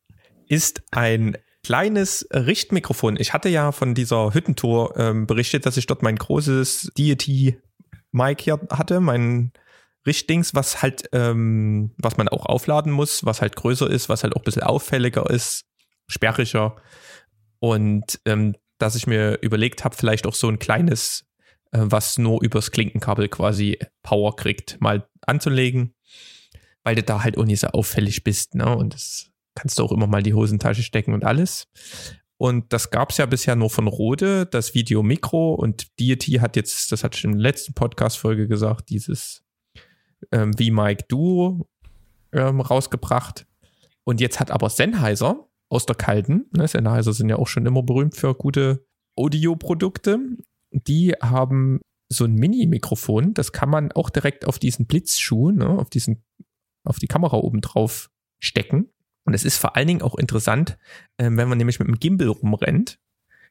Speaker 1: ist ein kleines Richtmikrofon. Ich hatte ja von dieser Hüttentour ähm, berichtet, dass ich dort mein großes Deity-Mic hier hatte, mein Richtdings, was halt, ähm, was man auch aufladen muss, was halt größer ist, was halt auch ein bisschen auffälliger ist, sperriger. Und ähm, dass ich mir überlegt habe, vielleicht auch so ein kleines, äh, was nur übers Klinkenkabel quasi Power kriegt, mal anzulegen weil du da halt auch nicht so auffällig bist, ne? Und das kannst du auch immer mal in die Hosentasche stecken und alles. Und das gab es ja bisher nur von Rode, das Video Mikro und Deity hat jetzt, das hatte ich in der letzten Podcast-Folge gesagt, dieses ähm, V-Mic Duo ähm, rausgebracht. Und jetzt hat aber Sennheiser aus der Kalten, ne? Sennheiser sind ja auch schon immer berühmt für gute Audioprodukte, die haben so ein Mini-Mikrofon, das kann man auch direkt auf diesen Blitzschuh, ne, auf diesen auf die Kamera oben drauf stecken. Und es ist vor allen Dingen auch interessant, ähm, wenn man nämlich mit dem Gimbal rumrennt,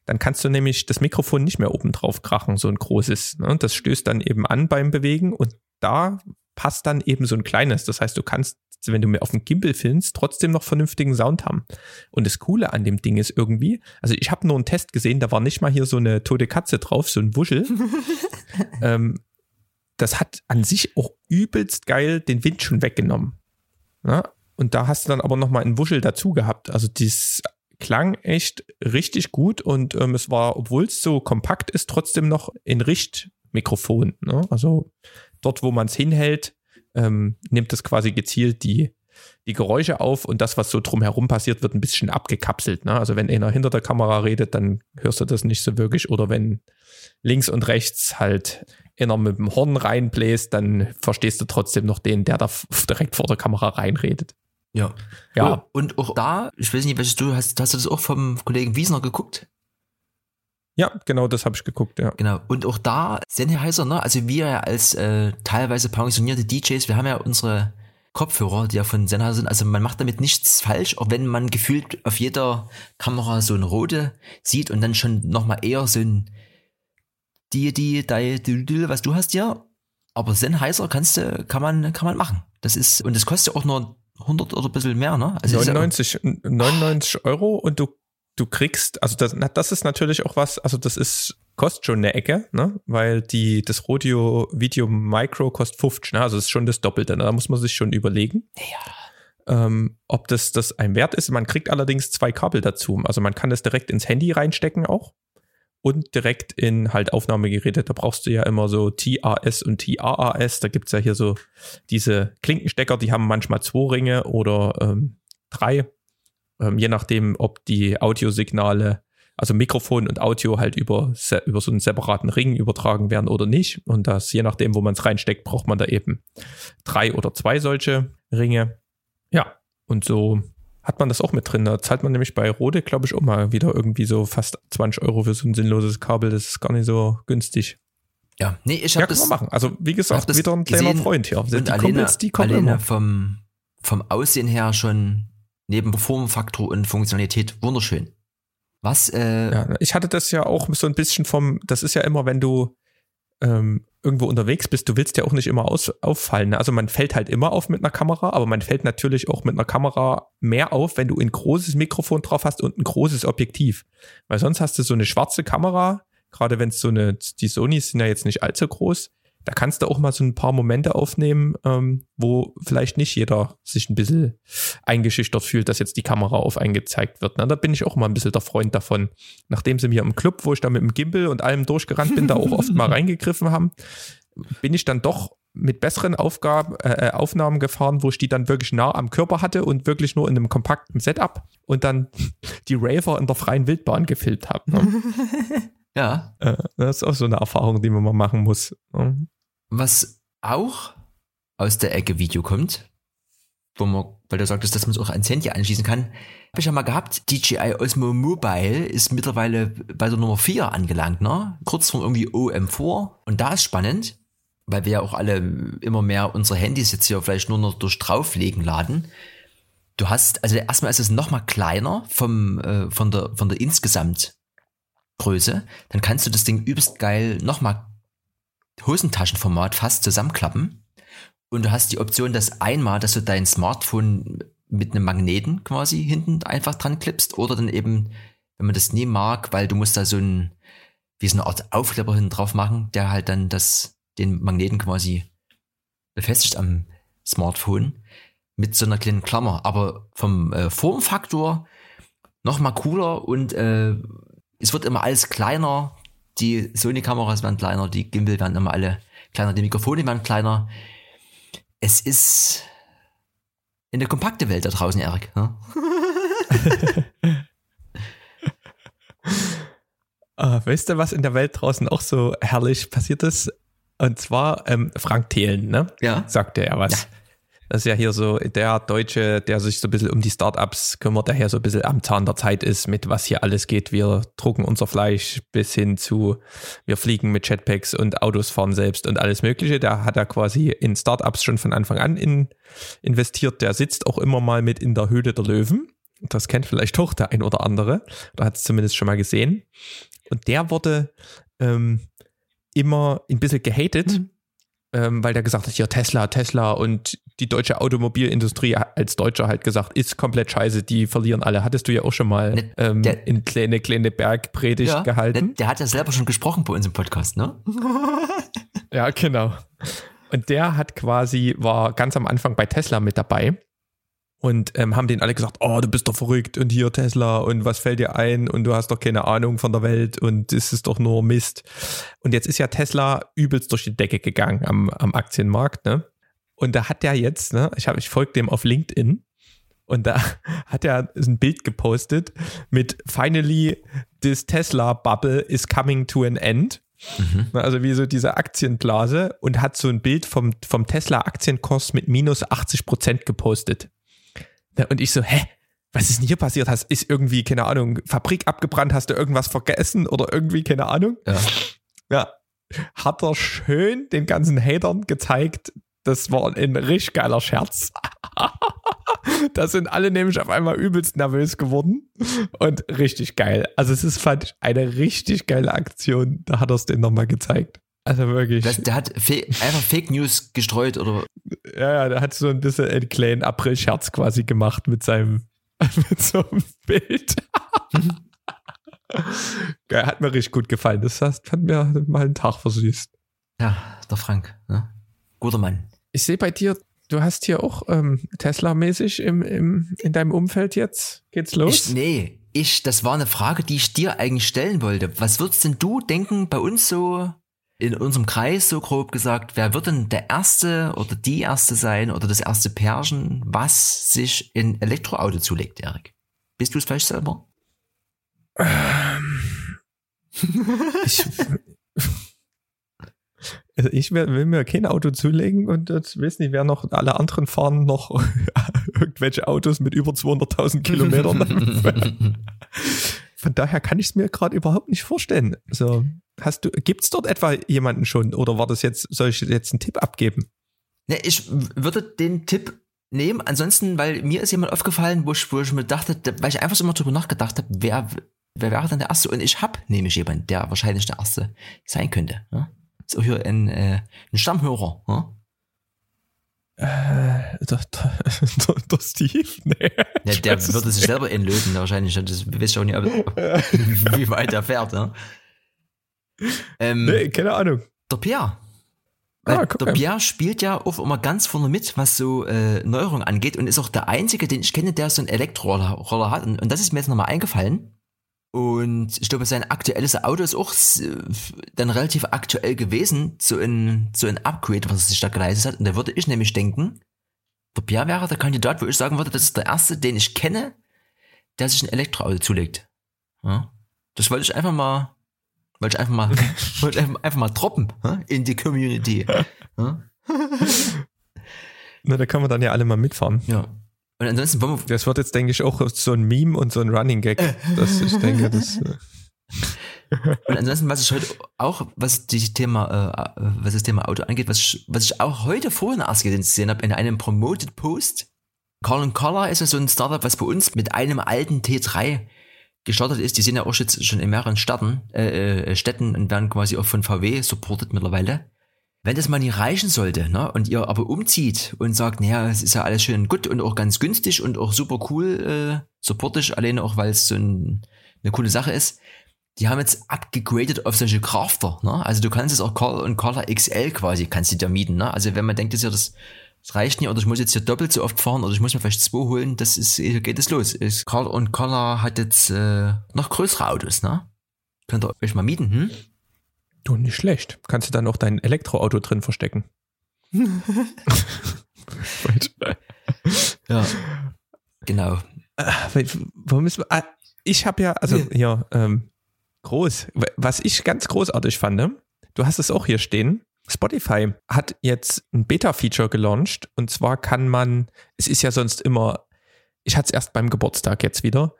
Speaker 1: dann kannst du nämlich das Mikrofon nicht mehr oben drauf krachen, so ein großes. Ne? Das stößt dann eben an beim Bewegen und da passt dann eben so ein kleines. Das heißt, du kannst, wenn du mir auf dem Gimbal filmst, trotzdem noch vernünftigen Sound haben. Und das Coole an dem Ding ist irgendwie, also ich habe nur einen Test gesehen, da war nicht mal hier so eine tote Katze drauf, so ein Wuschel. ähm, das hat an sich auch übelst geil den Wind schon weggenommen. Ja? Und da hast du dann aber nochmal einen Wuschel dazu gehabt. Also das klang echt richtig gut und ähm, es war, obwohl es so kompakt ist, trotzdem noch in Richtmikrofon. Ne? Also dort, wo man es hinhält, ähm, nimmt es quasi gezielt die, die Geräusche auf und das, was so drumherum passiert, wird ein bisschen abgekapselt. Ne? Also wenn einer hinter der Kamera redet, dann hörst du das nicht so wirklich. Oder wenn links und rechts halt einer mit dem Horn reinbläst, dann verstehst du trotzdem noch den, der da direkt vor der Kamera reinredet.
Speaker 2: Ja.
Speaker 1: Ja,
Speaker 2: Und auch da, ich weiß nicht, welches du hast, hast du das auch vom Kollegen Wiesner geguckt?
Speaker 1: ja, genau das habe ich geguckt, ja.
Speaker 2: Genau. Und auch da, Sennheiser, ne? Also wir ja als äh, teilweise pensionierte DJs, wir haben ja unsere Kopfhörer, die ja von Sennheiser sind. Also man macht damit nichts falsch, auch wenn man gefühlt auf jeder Kamera so ein rote sieht und dann schon nochmal eher so ein die, die, die, die, die, was du hast ja. Aber Sennheiser kannst du, kann man, kann man machen. Das ist, und das kostet ja auch nur 100 oder ein bisschen mehr, ne? Also ist ja-
Speaker 1: 99, 99 Euro und du, du kriegst, also das, das ist natürlich auch was, also das ist kostet schon eine Ecke, ne? weil die, das Rodio Video Micro kostet 50, ne? also das ist schon das Doppelte. Ne? Da muss man sich schon überlegen.
Speaker 2: Ja.
Speaker 1: ähm, ob das, das ein Wert ist. Man kriegt allerdings zwei Kabel dazu. Also man kann das direkt ins Handy reinstecken auch und direkt in halt Aufnahmegeräte. Da brauchst du ja immer so TAS und TAAS. Da gibt's ja hier so diese Klinkenstecker, die haben manchmal zwei Ringe oder ähm, drei, ähm, je nachdem, ob die Audiosignale, also Mikrofon und Audio halt über, über so einen separaten Ring übertragen werden oder nicht. Und das, je nachdem, wo man es reinsteckt, braucht man da eben drei oder zwei solche Ringe. Ja, und so hat man das auch mit drin. Da zahlt man nämlich bei Rode, glaube ich, auch mal wieder irgendwie so fast 20 Euro für so ein sinnloses Kabel. Das ist gar nicht so günstig.
Speaker 2: Ja, nee, ich
Speaker 1: Ja,
Speaker 2: habe
Speaker 1: kann man
Speaker 2: das
Speaker 1: machen. Also, wie gesagt, wieder ein kleiner
Speaker 2: gesehen
Speaker 1: Freund hier. Die
Speaker 2: und alleine,
Speaker 1: Kumpels, die kommen
Speaker 2: alleine
Speaker 1: immer.
Speaker 2: vom, vom Aussehen her schon neben Formfaktor und Funktionalität wunderschön. Was, äh,
Speaker 1: Ja, ich hatte das ja auch so ein bisschen vom, das ist ja immer, wenn du ähm, irgendwo unterwegs bist, du willst ja auch nicht immer aus, auffallen. ne? Also man fällt halt immer auf mit einer Kamera, aber man fällt natürlich auch mit einer Kamera mehr auf, wenn du ein großes Mikrofon drauf hast und ein großes Objektiv. Weil sonst hast du so eine schwarze Kamera, gerade wenn es so eine, die Sonys sind ja jetzt nicht allzu groß, da kannst du auch mal so ein paar Momente aufnehmen, ähm, wo vielleicht nicht jeder sich ein bisschen eingeschüchtert fühlt, dass jetzt die Kamera auf einen gezeigt wird. Na, da bin ich auch mal ein bisschen der Freund davon. Nachdem sie mir im Club, wo ich da mit dem Gimbal und allem durchgerannt bin, da auch oft mal reingegriffen haben, bin ich dann doch mit besseren Aufgaben, äh, Aufnahmen gefahren, wo ich die dann wirklich nah am Körper hatte und wirklich nur in einem kompakten Setup und dann die Raver in der freien Wildbahn gefilmt habe. Ne?
Speaker 2: ja,
Speaker 1: äh, das ist auch so eine Erfahrung, die man mal machen muss. Ne?
Speaker 2: Was auch aus der Ecke Video kommt, wo man, weil du sagtest, dass man es auch ans Handy anschließen kann, habe ich ja mal gehabt, DJI Osmo Mobile ist mittlerweile bei der Nummer 4 angelangt, ne? Kurz vor irgendwie OM4. Und da ist spannend, weil wir ja auch alle immer mehr unsere Handys jetzt hier vielleicht nur noch durch drauflegen laden. Du hast, also erstmal ist es noch mal kleiner vom, äh, von der, von der insgesamt Größe. Dann kannst du das Ding übelst geil noch mal Hosentaschenformat fast zusammenklappen. Und du hast die Option, dass einmal, dass du dein Smartphone mit einem Magneten quasi hinten einfach dran klippst oder dann eben, wenn man das nie mag, weil du musst da so ein, wie so eine Art Aufkleber hinten drauf machen, der halt dann das, den Magneten quasi befestigt am Smartphone mit so einer kleinen Klammer. Aber vom äh, Formfaktor noch mal cooler und äh, es wird immer alles kleiner. Die Sony-Kameras werden kleiner, die Gimbal werden immer alle kleiner, die Mikrofone werden kleiner. Es ist eine kompakte Welt da draußen, Erik. Ne?
Speaker 1: Ah, weißt du, was in der Welt draußen auch so herrlich passiert ist? Und zwar ähm, Frank Thelen, ne?
Speaker 2: Ja.
Speaker 1: Sagte er was.
Speaker 2: Ja.
Speaker 1: Das ist ja hier so der Deutsche, der sich so ein bisschen um die Startups kümmert, der hier so ein bisschen am Zahn der Zeit ist, mit was hier alles geht. Wir drucken unser Fleisch bis hin zu, wir fliegen mit Jetpacks und Autos fahren selbst und alles Mögliche. Da hat er quasi in Startups schon von Anfang an in, investiert. Der sitzt auch immer mal mit in der Höhle der Löwen. Das kennt vielleicht auch der ein oder andere. Da hat es zumindest schon mal gesehen. Und der wurde ähm, immer ein bisschen gehatet, ähm, weil der gesagt hat, ja, Tesla, Tesla und die deutsche Automobilindustrie als Deutscher halt gesagt, ist komplett scheiße, die verlieren alle. Hattest du ja auch schon mal
Speaker 2: Ne,
Speaker 1: ähm,
Speaker 2: der-
Speaker 1: in kleine, kleine Bergpredigt
Speaker 2: Der,
Speaker 1: gehalten.
Speaker 2: der hat ja selber schon gesprochen bei uns im Podcast, ne?
Speaker 1: Ja, genau. Und der hat quasi, war ganz am Anfang bei Tesla mit dabei. Und ähm, haben denen alle gesagt, oh, du bist doch verrückt und hier Tesla und was fällt dir ein und du hast doch keine Ahnung von der Welt und das ist doch nur Mist. Und jetzt ist ja Tesla übelst durch die Decke gegangen am, am Aktienmarkt, ne? Und da hat der jetzt, ne, ich habe, ich folge dem auf LinkedIn und da hat er ein Bild gepostet mit Finally this Tesla bubble is coming to an end. Na, Also wie so diese Aktienblase und hat so ein Bild vom, vom Tesla-Aktienkurs mit minus 80 Prozent gepostet. Na, Und ich so, hä? Was ist denn hier passiert? Hast, ist irgendwie, keine Ahnung, Fabrik abgebrannt? Hast du irgendwas vergessen oder irgendwie, keine Ahnung?
Speaker 2: Ja.
Speaker 1: Ja. Hat er schön den ganzen Hatern gezeigt, das war ein richtig geiler Scherz. da sind alle nämlich auf einmal übelst nervös geworden und richtig geil. Also es ist, fand ich, eine richtig geile Aktion. Da hat er es denen nochmal gezeigt. Also wirklich.
Speaker 2: Das, der hat fe einfach Fake News gestreut oder
Speaker 1: Ja, ja, der hat so ein bisschen einen kleinen April-Scherz quasi gemacht mit seinem, mit so einem Bild. Geil, hat mir richtig gut gefallen. Das hat mir mal einen Tag versüßt.
Speaker 2: Ja, der Frank. Ne? Guter Mann.
Speaker 1: Ich sehe bei dir, du hast hier auch ähm, Tesla-mäßig im, im, in deinem Umfeld jetzt. Geht's los?
Speaker 2: Ich, nee, ich, das war eine Frage, die ich dir eigentlich stellen wollte. Was würdest denn du denken bei uns so in unserem Kreis so grob gesagt, wer wird denn der erste oder die erste sein oder das erste Pärchen, was sich in Elektroauto zulegt, Erik? Bist du es vielleicht selber?
Speaker 1: ich, also ich will, will, mir kein Auto zulegen und jetzt weiß nicht, wer noch, alle anderen fahren noch irgendwelche Autos mit über 200.000 Kilometern. Von daher kann ich es mir gerade überhaupt nicht vorstellen. So, hast du, gibt's dort etwa jemanden schon oder war das jetzt, soll ich jetzt einen Tipp abgeben?
Speaker 2: Ne, ich würde den Tipp nehmen. Ansonsten, weil mir ist jemand aufgefallen, wo ich, wo ich mir dachte, weil ich einfach so immer drüber nachgedacht habe, wer, wer wäre denn der Erste? Und ich habe nämlich jemanden, der wahrscheinlich der Erste sein könnte. Ja? Ist auch hier ein, äh, ein Stammhörer. Ja?
Speaker 1: Äh, der, der, der Steve? Nee.
Speaker 2: Ja, der würde sich selber entlösen, wahrscheinlich. Das weiß auch nicht, wie weit er fährt. Ja?
Speaker 1: Ähm, nee, keine Ahnung.
Speaker 2: Der Pierre. Ah, der Pierre spielt ja auch immer ganz vorne mit, was so äh, Neuerungen angeht und ist auch der Einzige, den ich kenne, der so einen Elektroroller hat. Und, und das ist mir jetzt nochmal eingefallen. Und ich glaube, sein aktuelles Auto ist auch dann relativ aktuell gewesen, so ein, so ein Upgrade, was er sich da geleistet hat. Und da würde ich nämlich denken, der Pierre wäre der Kandidat, wo ich sagen würde, das ist der erste, den ich kenne, der sich ein Elektroauto zulegt. Ja? Das wollte ich einfach mal, wollte ich einfach mal, wollte ich einfach, einfach mal droppen ja? in die Community. Ja?
Speaker 1: Na, da kann man dann ja alle mal mitfahren.
Speaker 2: Ja. Und ansonsten wollen wir
Speaker 1: Das wird jetzt, denke ich, auch so ein Meme und so ein Running Gag. dass ich denke, das. Äh,
Speaker 2: und ansonsten, was ich heute auch, was die Thema, äh, was das Thema Auto angeht, was ich, was ich auch heute vorhin erst gesehen habe in einem Promoted Post. Colin Collar ist ja so ein Startup, was bei uns mit einem alten T3 gestartet ist. Die sind ja auch jetzt schon in mehreren Städten, äh, äh Städten und werden quasi auch von VW supported mittlerweile. Wenn das mal nicht reichen sollte, ne, und ihr aber umzieht und sagt, naja, es ist ja alles schön gut und auch ganz günstig und auch super cool, äh, supportisch, alleine auch, weil es so ein, eine coole Sache ist, die haben jetzt abgegradet auf solche Crafter, ne? Also du kannst es auch Carl und Carla XL quasi, kannst du dir mieten, ne? Also wenn man denkt, das, ja, das, das reicht nicht, oder ich muss jetzt hier doppelt so oft fahren, oder ich muss mir vielleicht zwei holen, das ist, geht es los. Carl und Carla hat jetzt äh, noch größere Autos, ne? Könnt ihr euch mal mieten, hm?
Speaker 1: Du, nicht schlecht. Kannst du dann auch dein Elektroauto drin verstecken.
Speaker 2: ja. Genau.
Speaker 1: Äh, ah, ich habe ja, also ja, ähm, groß, was ich ganz großartig fand, ne? du hast es auch hier stehen. Spotify hat jetzt ein Beta-Feature gelauncht und zwar kann man, es ist ja sonst immer, ich hatte es erst beim Geburtstag jetzt wieder,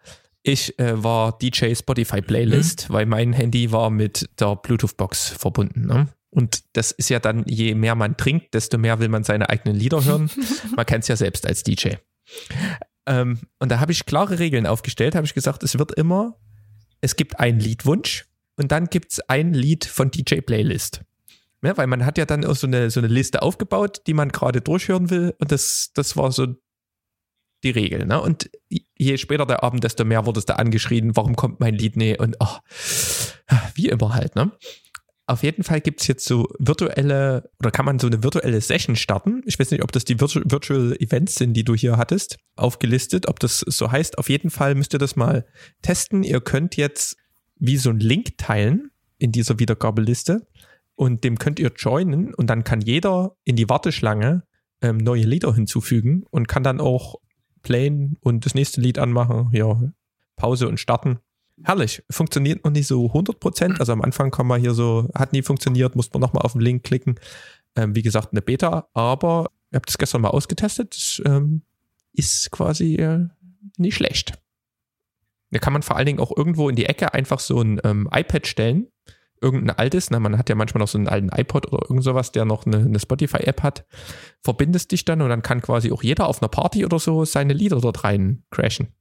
Speaker 1: ich äh, war DJ Spotify Playlist, mhm. weil mein Handy war mit der Bluetooth-Box verbunden. Ne? Und das ist ja dann, je mehr man trinkt, desto mehr will man seine eigenen Lieder hören. man kennt es ja selbst als DJ. Ähm, und da habe ich klare Regeln aufgestellt, habe ich gesagt, es wird immer, es gibt einen Liedwunsch und dann gibt es ein Lied von DJ Playlist. Ja, weil man hat ja dann auch so eine, so eine Liste aufgebaut, die man gerade durchhören will. Und das, das war so die Regel. Ne? Und je später der Abend, desto mehr wurde es da angeschrien, warum kommt mein Lied nicht? Und oh, wie immer halt. Ne? Auf jeden Fall gibt es jetzt so virtuelle, oder kann man so eine virtuelle Session starten. Ich weiß nicht, ob das die Virtu Virtual Events sind, die du hier hattest, aufgelistet, ob das so heißt. Auf jeden Fall müsst ihr das mal testen. Ihr könnt jetzt wie so einen Link teilen in dieser Wiedergabeliste und dem könnt ihr joinen und dann kann jeder in die Warteschlange ähm, neue Lieder hinzufügen und kann dann auch playen und das nächste Lied anmachen, ja, Pause und starten. Herrlich, funktioniert noch nicht so 100%, also am Anfang kann man hier so, hat nie funktioniert, muss man nochmal auf den Link klicken. Ähm, wie gesagt, eine Beta, aber ich habe das gestern mal ausgetestet, das ähm, ist quasi äh, nicht schlecht. Da kann man vor allen Dingen auch irgendwo in die Ecke einfach so ein ähm, iPad stellen irgendein altes, ne, man hat ja manchmal noch so einen alten iPod oder irgend sowas, der noch eine, eine Spotify-App hat, verbindest dich dann und dann kann quasi auch jeder auf einer Party oder so seine Lieder dort rein crashen.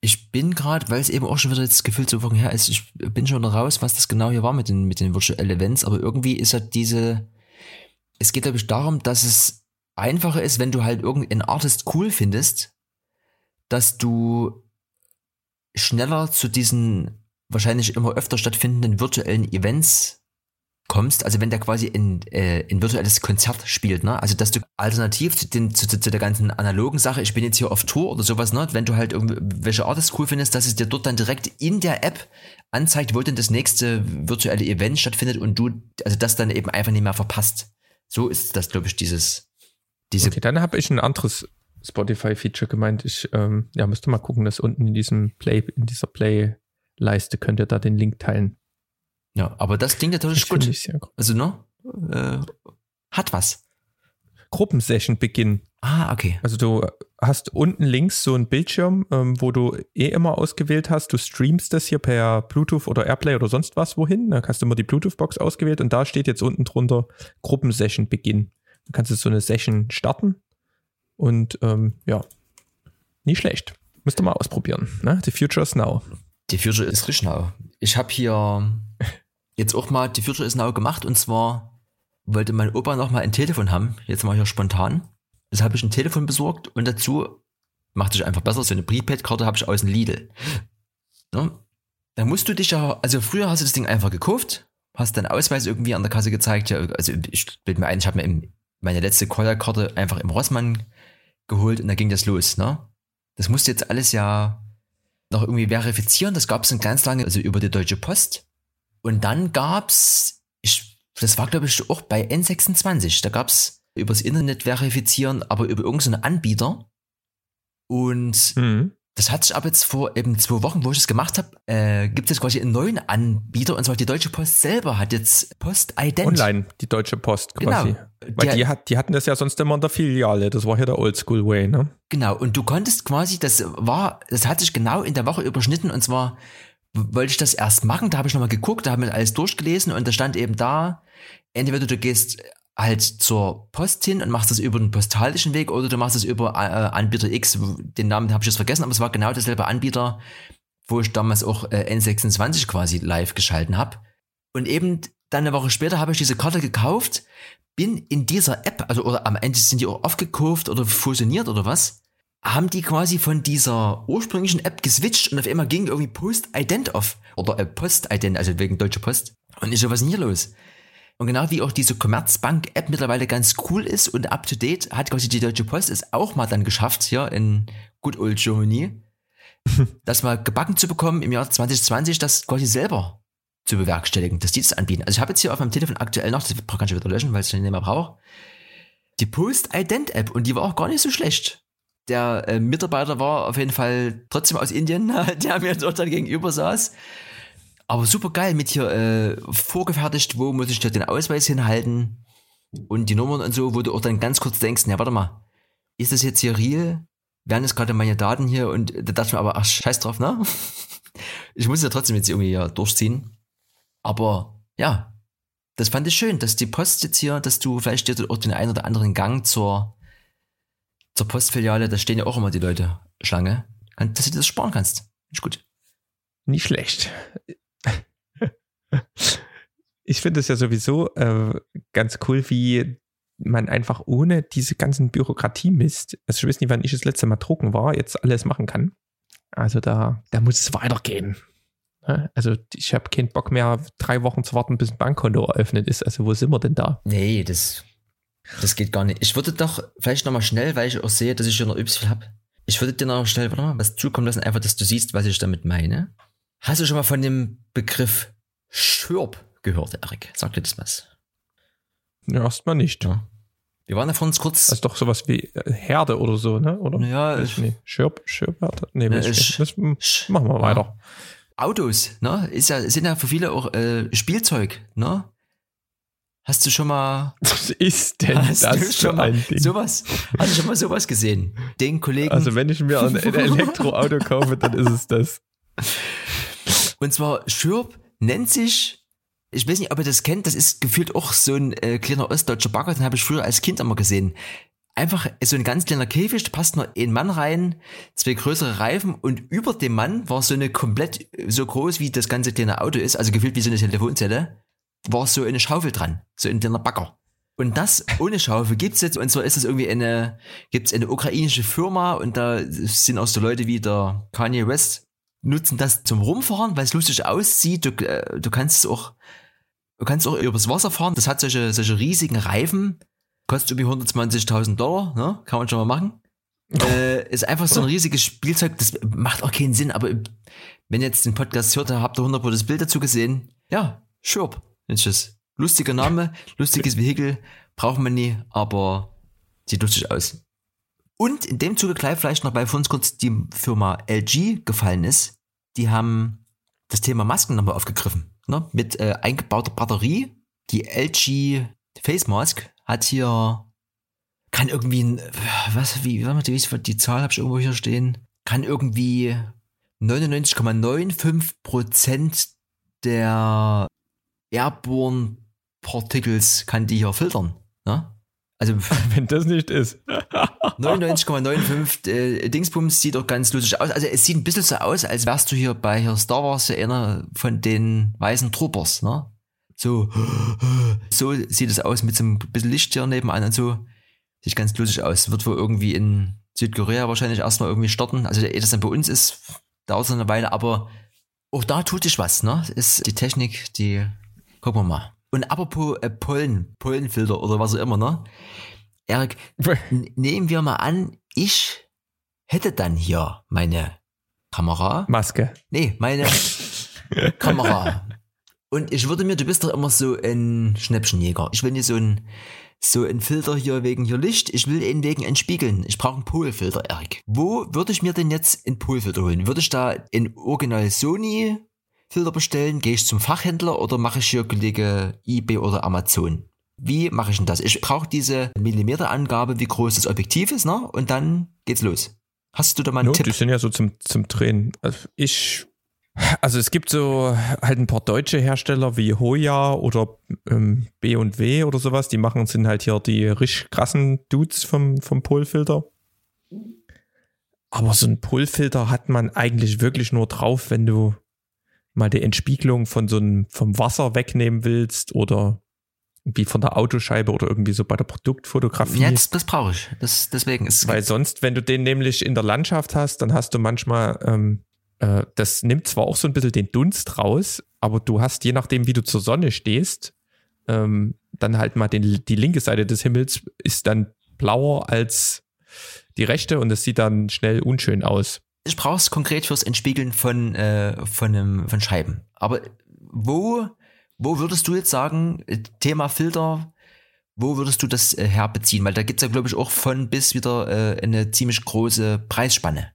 Speaker 2: Ich bin gerade, weil es eben auch schon wieder das Gefühl zu Wochen her ist, ich bin schon raus, was das genau hier war mit den, mit den Virtual Events, aber irgendwie ist ja diese, es geht glaube ich darum, dass es einfacher ist, wenn du halt irgendeinen Artist cool findest, dass du schneller zu diesen wahrscheinlich immer öfter stattfindenden virtuellen Events kommst, also wenn der quasi in äh, ein virtuelles Konzert spielt, ne? Also dass du alternativ zu, den, zu, zu, der ganzen analogen Sache, ich bin jetzt hier auf Tour oder sowas, ne? Wenn du halt irgendwelche Artists cool findest, dass es dir dort dann direkt in der App anzeigt, wo denn das nächste virtuelle Event stattfindet und du, also das dann eben einfach nicht mehr verpasst. So ist das, glaube ich, dieses, diese.
Speaker 1: Okay, dann habe ich ein anderes Spotify-Feature gemeint. Ich ähm, ja, müsste mal gucken, dass unten in diesem Play, in dieser Play-Leiste könnt ihr da den Link teilen.
Speaker 2: Ja, aber das klingt natürlich
Speaker 1: Das
Speaker 2: gut.
Speaker 1: ich sehr gut.
Speaker 2: Also, ne? Äh, hat was.
Speaker 1: Gruppensession Beginn.
Speaker 2: Ah, okay.
Speaker 1: Also du hast unten links so einen Bildschirm, ähm, wo du eh immer ausgewählt hast, du streamst das hier per Bluetooth oder Airplay oder sonst was wohin. Dann hast du immer die Bluetooth-Box ausgewählt und da steht jetzt unten drunter Gruppensession Beginn. Du kannst jetzt so eine Session starten und ähm, ja, nicht schlecht. Müsst ihr mal ausprobieren. Ne? The future is now.
Speaker 2: Die Future ist richtig now. Ich habe hier jetzt auch mal die Future is now gemacht und zwar wollte mein Opa noch mal ein Telefon haben. Jetzt mal hier spontan. Das habe ich ein Telefon besorgt und dazu macht sich einfach besser. So eine Prepaid-Karte habe ich aus dem Lidl. Ne? Da musst du dich ja, also früher hast du das Ding einfach gekauft, hast deinen Ausweis irgendwie an der Kasse gezeigt. Ja, also ich bild mir ein, ich habe mir im, meine letzte Call-Karte einfach im Rossmann geholt und da ging das los. Ne? Das musst du jetzt alles ja noch irgendwie verifizieren. Das gab es dann ganz lange, also über die Deutsche Post. Und dann gab's, ich, das war glaube ich auch bei N26, da gab's übers Internet verifizieren, aber über irgendeinen Anbieter. Und
Speaker 1: Mhm.
Speaker 2: Das hat sich aber jetzt vor eben zwei Wochen, wo ich das gemacht habe, äh, gibt es quasi einen neuen Anbieter und zwar die Deutsche Post selber hat jetzt Post-Ident.
Speaker 1: Online, die Deutsche Post quasi.
Speaker 2: Genau.
Speaker 1: Weil
Speaker 2: Der-
Speaker 1: die, hat, die hatten das ja sonst immer in der Filiale. Das war hier der Oldschool-Way, ne?
Speaker 2: Genau, und du konntest quasi, das war, das hat sich genau in der Woche überschnitten und zwar wollte ich das erst machen, da habe ich nochmal geguckt, da haben wir alles durchgelesen und da stand eben da, entweder du gehst halt zur Post hin und machst das über den postalischen Weg oder du machst es über äh, Anbieter X, den Namen habe ich jetzt vergessen, aber es war genau derselbe Anbieter, wo ich damals auch äh, N26 quasi live geschalten habe. Und eben dann eine Woche später habe ich diese Karte gekauft, bin in dieser App, also oder am Ende sind die auch aufgekauft oder fusioniert oder was, haben die quasi von dieser ursprünglichen App geswitcht und auf einmal ging irgendwie Post-Ident auf. Oder äh, Post-Ident, also wegen Deutsche Post. Und ich so, was ist denn hier los? Und genau wie auch diese Commerzbank-App mittlerweile ganz cool ist und up to date, hat quasi die Deutsche Post es auch mal dann geschafft, hier in Good Old Germany, das mal gebacken zu bekommen im Jahr 2020, das quasi selber zu bewerkstelligen, dass die das anbieten. Also ich habe jetzt hier auf meinem Telefon aktuell noch, das kann ich wieder löschen, weil ich es nicht mehr brauche, die Post-Ident-App und die war auch gar nicht so schlecht. Der äh, Mitarbeiter war auf jeden Fall trotzdem aus Indien, der mir dort dann gegenüber saß. Aber super geil mit hier äh, vorgefertigt, wo muss ich da den Ausweis hinhalten und die Nummern und so, wo du auch dann ganz kurz denkst, na warte mal, ist das jetzt hier real? Werden das gerade meine Daten hier? Und da dachte ich mir aber, ach scheiß drauf, ne? Ich muss ja trotzdem jetzt irgendwie ja durchziehen. Aber ja, das fand ich schön, dass die Post jetzt hier, dass du vielleicht dir auch den einen oder anderen Gang zur, zur Postfiliale, da stehen ja auch immer die Leute Schlange, dass du dir das sparen kannst. Ich gut.
Speaker 1: Nicht schlecht. Ich finde es ja sowieso äh, ganz cool, wie man einfach ohne diese ganzen Bürokratie-Mist, also ich weiß nicht, wann ich das letzte Mal drucken war, jetzt alles machen kann. Also da, da muss es weitergehen. Also ich habe keinen Bock mehr, drei Wochen zu warten, bis ein Bankkonto eröffnet ist. Also wo sind wir denn da?
Speaker 2: Nee, das, das geht gar nicht. Ich würde doch vielleicht nochmal schnell, weil ich auch sehe, dass ich schon noch viel habe. Ich würde dir noch schnell warte mal, was zukommen lassen, einfach, dass du siehst, was ich damit meine. Hast du schon mal von dem Begriff Schürb gehört, Erik? Sag dir das was?
Speaker 1: Ja, erstmal nicht.
Speaker 2: Ja. Wir waren ja vor uns kurz.
Speaker 1: Das ist doch sowas wie äh, Herde oder so, ne? Oder?
Speaker 2: Ja,
Speaker 1: ich nicht. Schirb, Schirb, Nee,
Speaker 2: Ja,
Speaker 1: weiß ich
Speaker 2: ich-
Speaker 1: machen wir
Speaker 2: Ja.
Speaker 1: weiter.
Speaker 2: Autos, ne? Ist ja, sind ja für viele auch äh, Spielzeug, ne? Hast du schon mal
Speaker 1: Was ist denn
Speaker 2: Hast du
Speaker 1: das für
Speaker 2: schon mal
Speaker 1: ein Ding?
Speaker 2: sowas? Hast du schon mal sowas gesehen? Den Kollegen.
Speaker 1: Also wenn ich mir ein Elektroauto kaufe, dann ist es das.
Speaker 2: und zwar Schürb nennt sich, ich weiß nicht, ob ihr das kennt, das ist gefühlt auch so ein äh, kleiner ostdeutscher Bagger, den habe ich früher als Kind immer gesehen. Einfach so ein ganz kleiner Käfig, da passt nur ein Mann rein, zwei größere Reifen und über dem Mann war so eine komplett so groß wie das ganze kleine Auto ist, also gefühlt wie so eine Telefonzelle, war so eine Schaufel dran, so ein kleiner Bagger. Und das ohne Schaufel gibt's jetzt, und zwar ist es irgendwie eine, gibt's eine ukrainische Firma und da sind auch so Leute wie der Kanye West nutzen das zum Rumfahren, weil es lustig aussieht. Du, äh, du kannst es auch, du kannst auch übers Wasser fahren. Das hat solche, solche riesigen Reifen. Kostet irgendwie 120.000 Dollar, ne? Kann man schon mal machen. äh, ist einfach so ein riesiges Spielzeug. Das macht auch keinen Sinn, aber wenn ihr jetzt den Podcast hört, dann habt ihr 100 das Bild dazu gesehen. Ja, Schurp. Lustiger Name, lustiges Vehikel, braucht man nie, aber sieht lustig aus. Und in dem Zuge gleich vielleicht noch, für uns kurz die Firma LG gefallen ist, die haben das Thema Masken nochmal aufgegriffen. Ne? Mit äh, eingebauter Batterie. Die LG Face Mask hat hier, kann irgendwie, was, wie, warte mal, die Zahl habe ich irgendwo hier stehen, kann irgendwie 99,95% der Airborne Particles kann die hier filtern. Ne?
Speaker 1: Also wenn das nicht ist.
Speaker 2: 99,95 äh, Dingsbums sieht doch ganz lustig aus. Also es sieht ein bisschen so aus, als wärst du hier bei Star Wars einer von den weißen Troopers, ne? So, so sieht es aus mit so einem bisschen Licht hier nebenan und so. Sieht ganz lustig aus. Wird wohl irgendwie in Südkorea wahrscheinlich erstmal irgendwie starten. Also ehe das dann bei uns ist, dauert es eine Weile, aber auch da tut sich was, ne? Ist die Technik, die gucken wir mal. Und apropos äh, Pollen, Pollenfilter oder was auch immer, ne? Erik, nehmen wir mal an, ich hätte dann hier meine Kamera.
Speaker 1: Maske.
Speaker 2: Nee, meine Kamera. Und ich würde mir, du bist doch immer so ein Schnäppchenjäger. Ich will nicht so ein, so ein Filter hier wegen hier Licht. Ich will ihn wegen entspiegeln. Ich brauche einen Polfilter, Erik. Wo würde ich mir denn jetzt einen Polfilter holen? Würde ich da in Original Sony Filter bestellen? Gehe ich zum Fachhändler oder mache ich hier Kollege eBay oder Amazon? Wie mache ich denn das? Ich brauche diese Millimeterangabe, wie groß das Objektiv ist, ne? Und dann geht's los. Hast du da mal einen
Speaker 1: no,
Speaker 2: Tipp?
Speaker 1: Die sind ja so zum, zum Drehen. Also ich, also es gibt so halt ein paar deutsche Hersteller wie Hoya oder ähm, B&W oder sowas, die machen, sind halt hier die richtig krassen Dudes vom, vom Polfilter. Aber so ein Polfilter hat man eigentlich wirklich nur drauf, wenn du mal die Entspiegelung von so einem, vom Wasser wegnehmen willst oder wie von der Autoscheibe oder irgendwie so bei der Produktfotografie.
Speaker 2: Ja, das, das brauche ich. Das, deswegen ist
Speaker 1: Weil sonst, wenn du den nämlich in der Landschaft hast, dann hast du manchmal, ähm, äh, das nimmt zwar auch so ein bisschen den Dunst raus, aber du hast, je nachdem, wie du zur Sonne stehst, ähm, dann halt mal den, die linke Seite des Himmels ist dann blauer als die rechte und es sieht dann schnell unschön aus.
Speaker 2: Ich brauche es konkret fürs Entspiegeln von, äh, von, einem, von Scheiben. Aber wo wo würdest du jetzt sagen, äh, Thema Filter, wo würdest du das äh, herbeziehen? Weil da gibt's ja, glaube ich, auch von bis wieder äh, eine ziemlich große Preisspanne.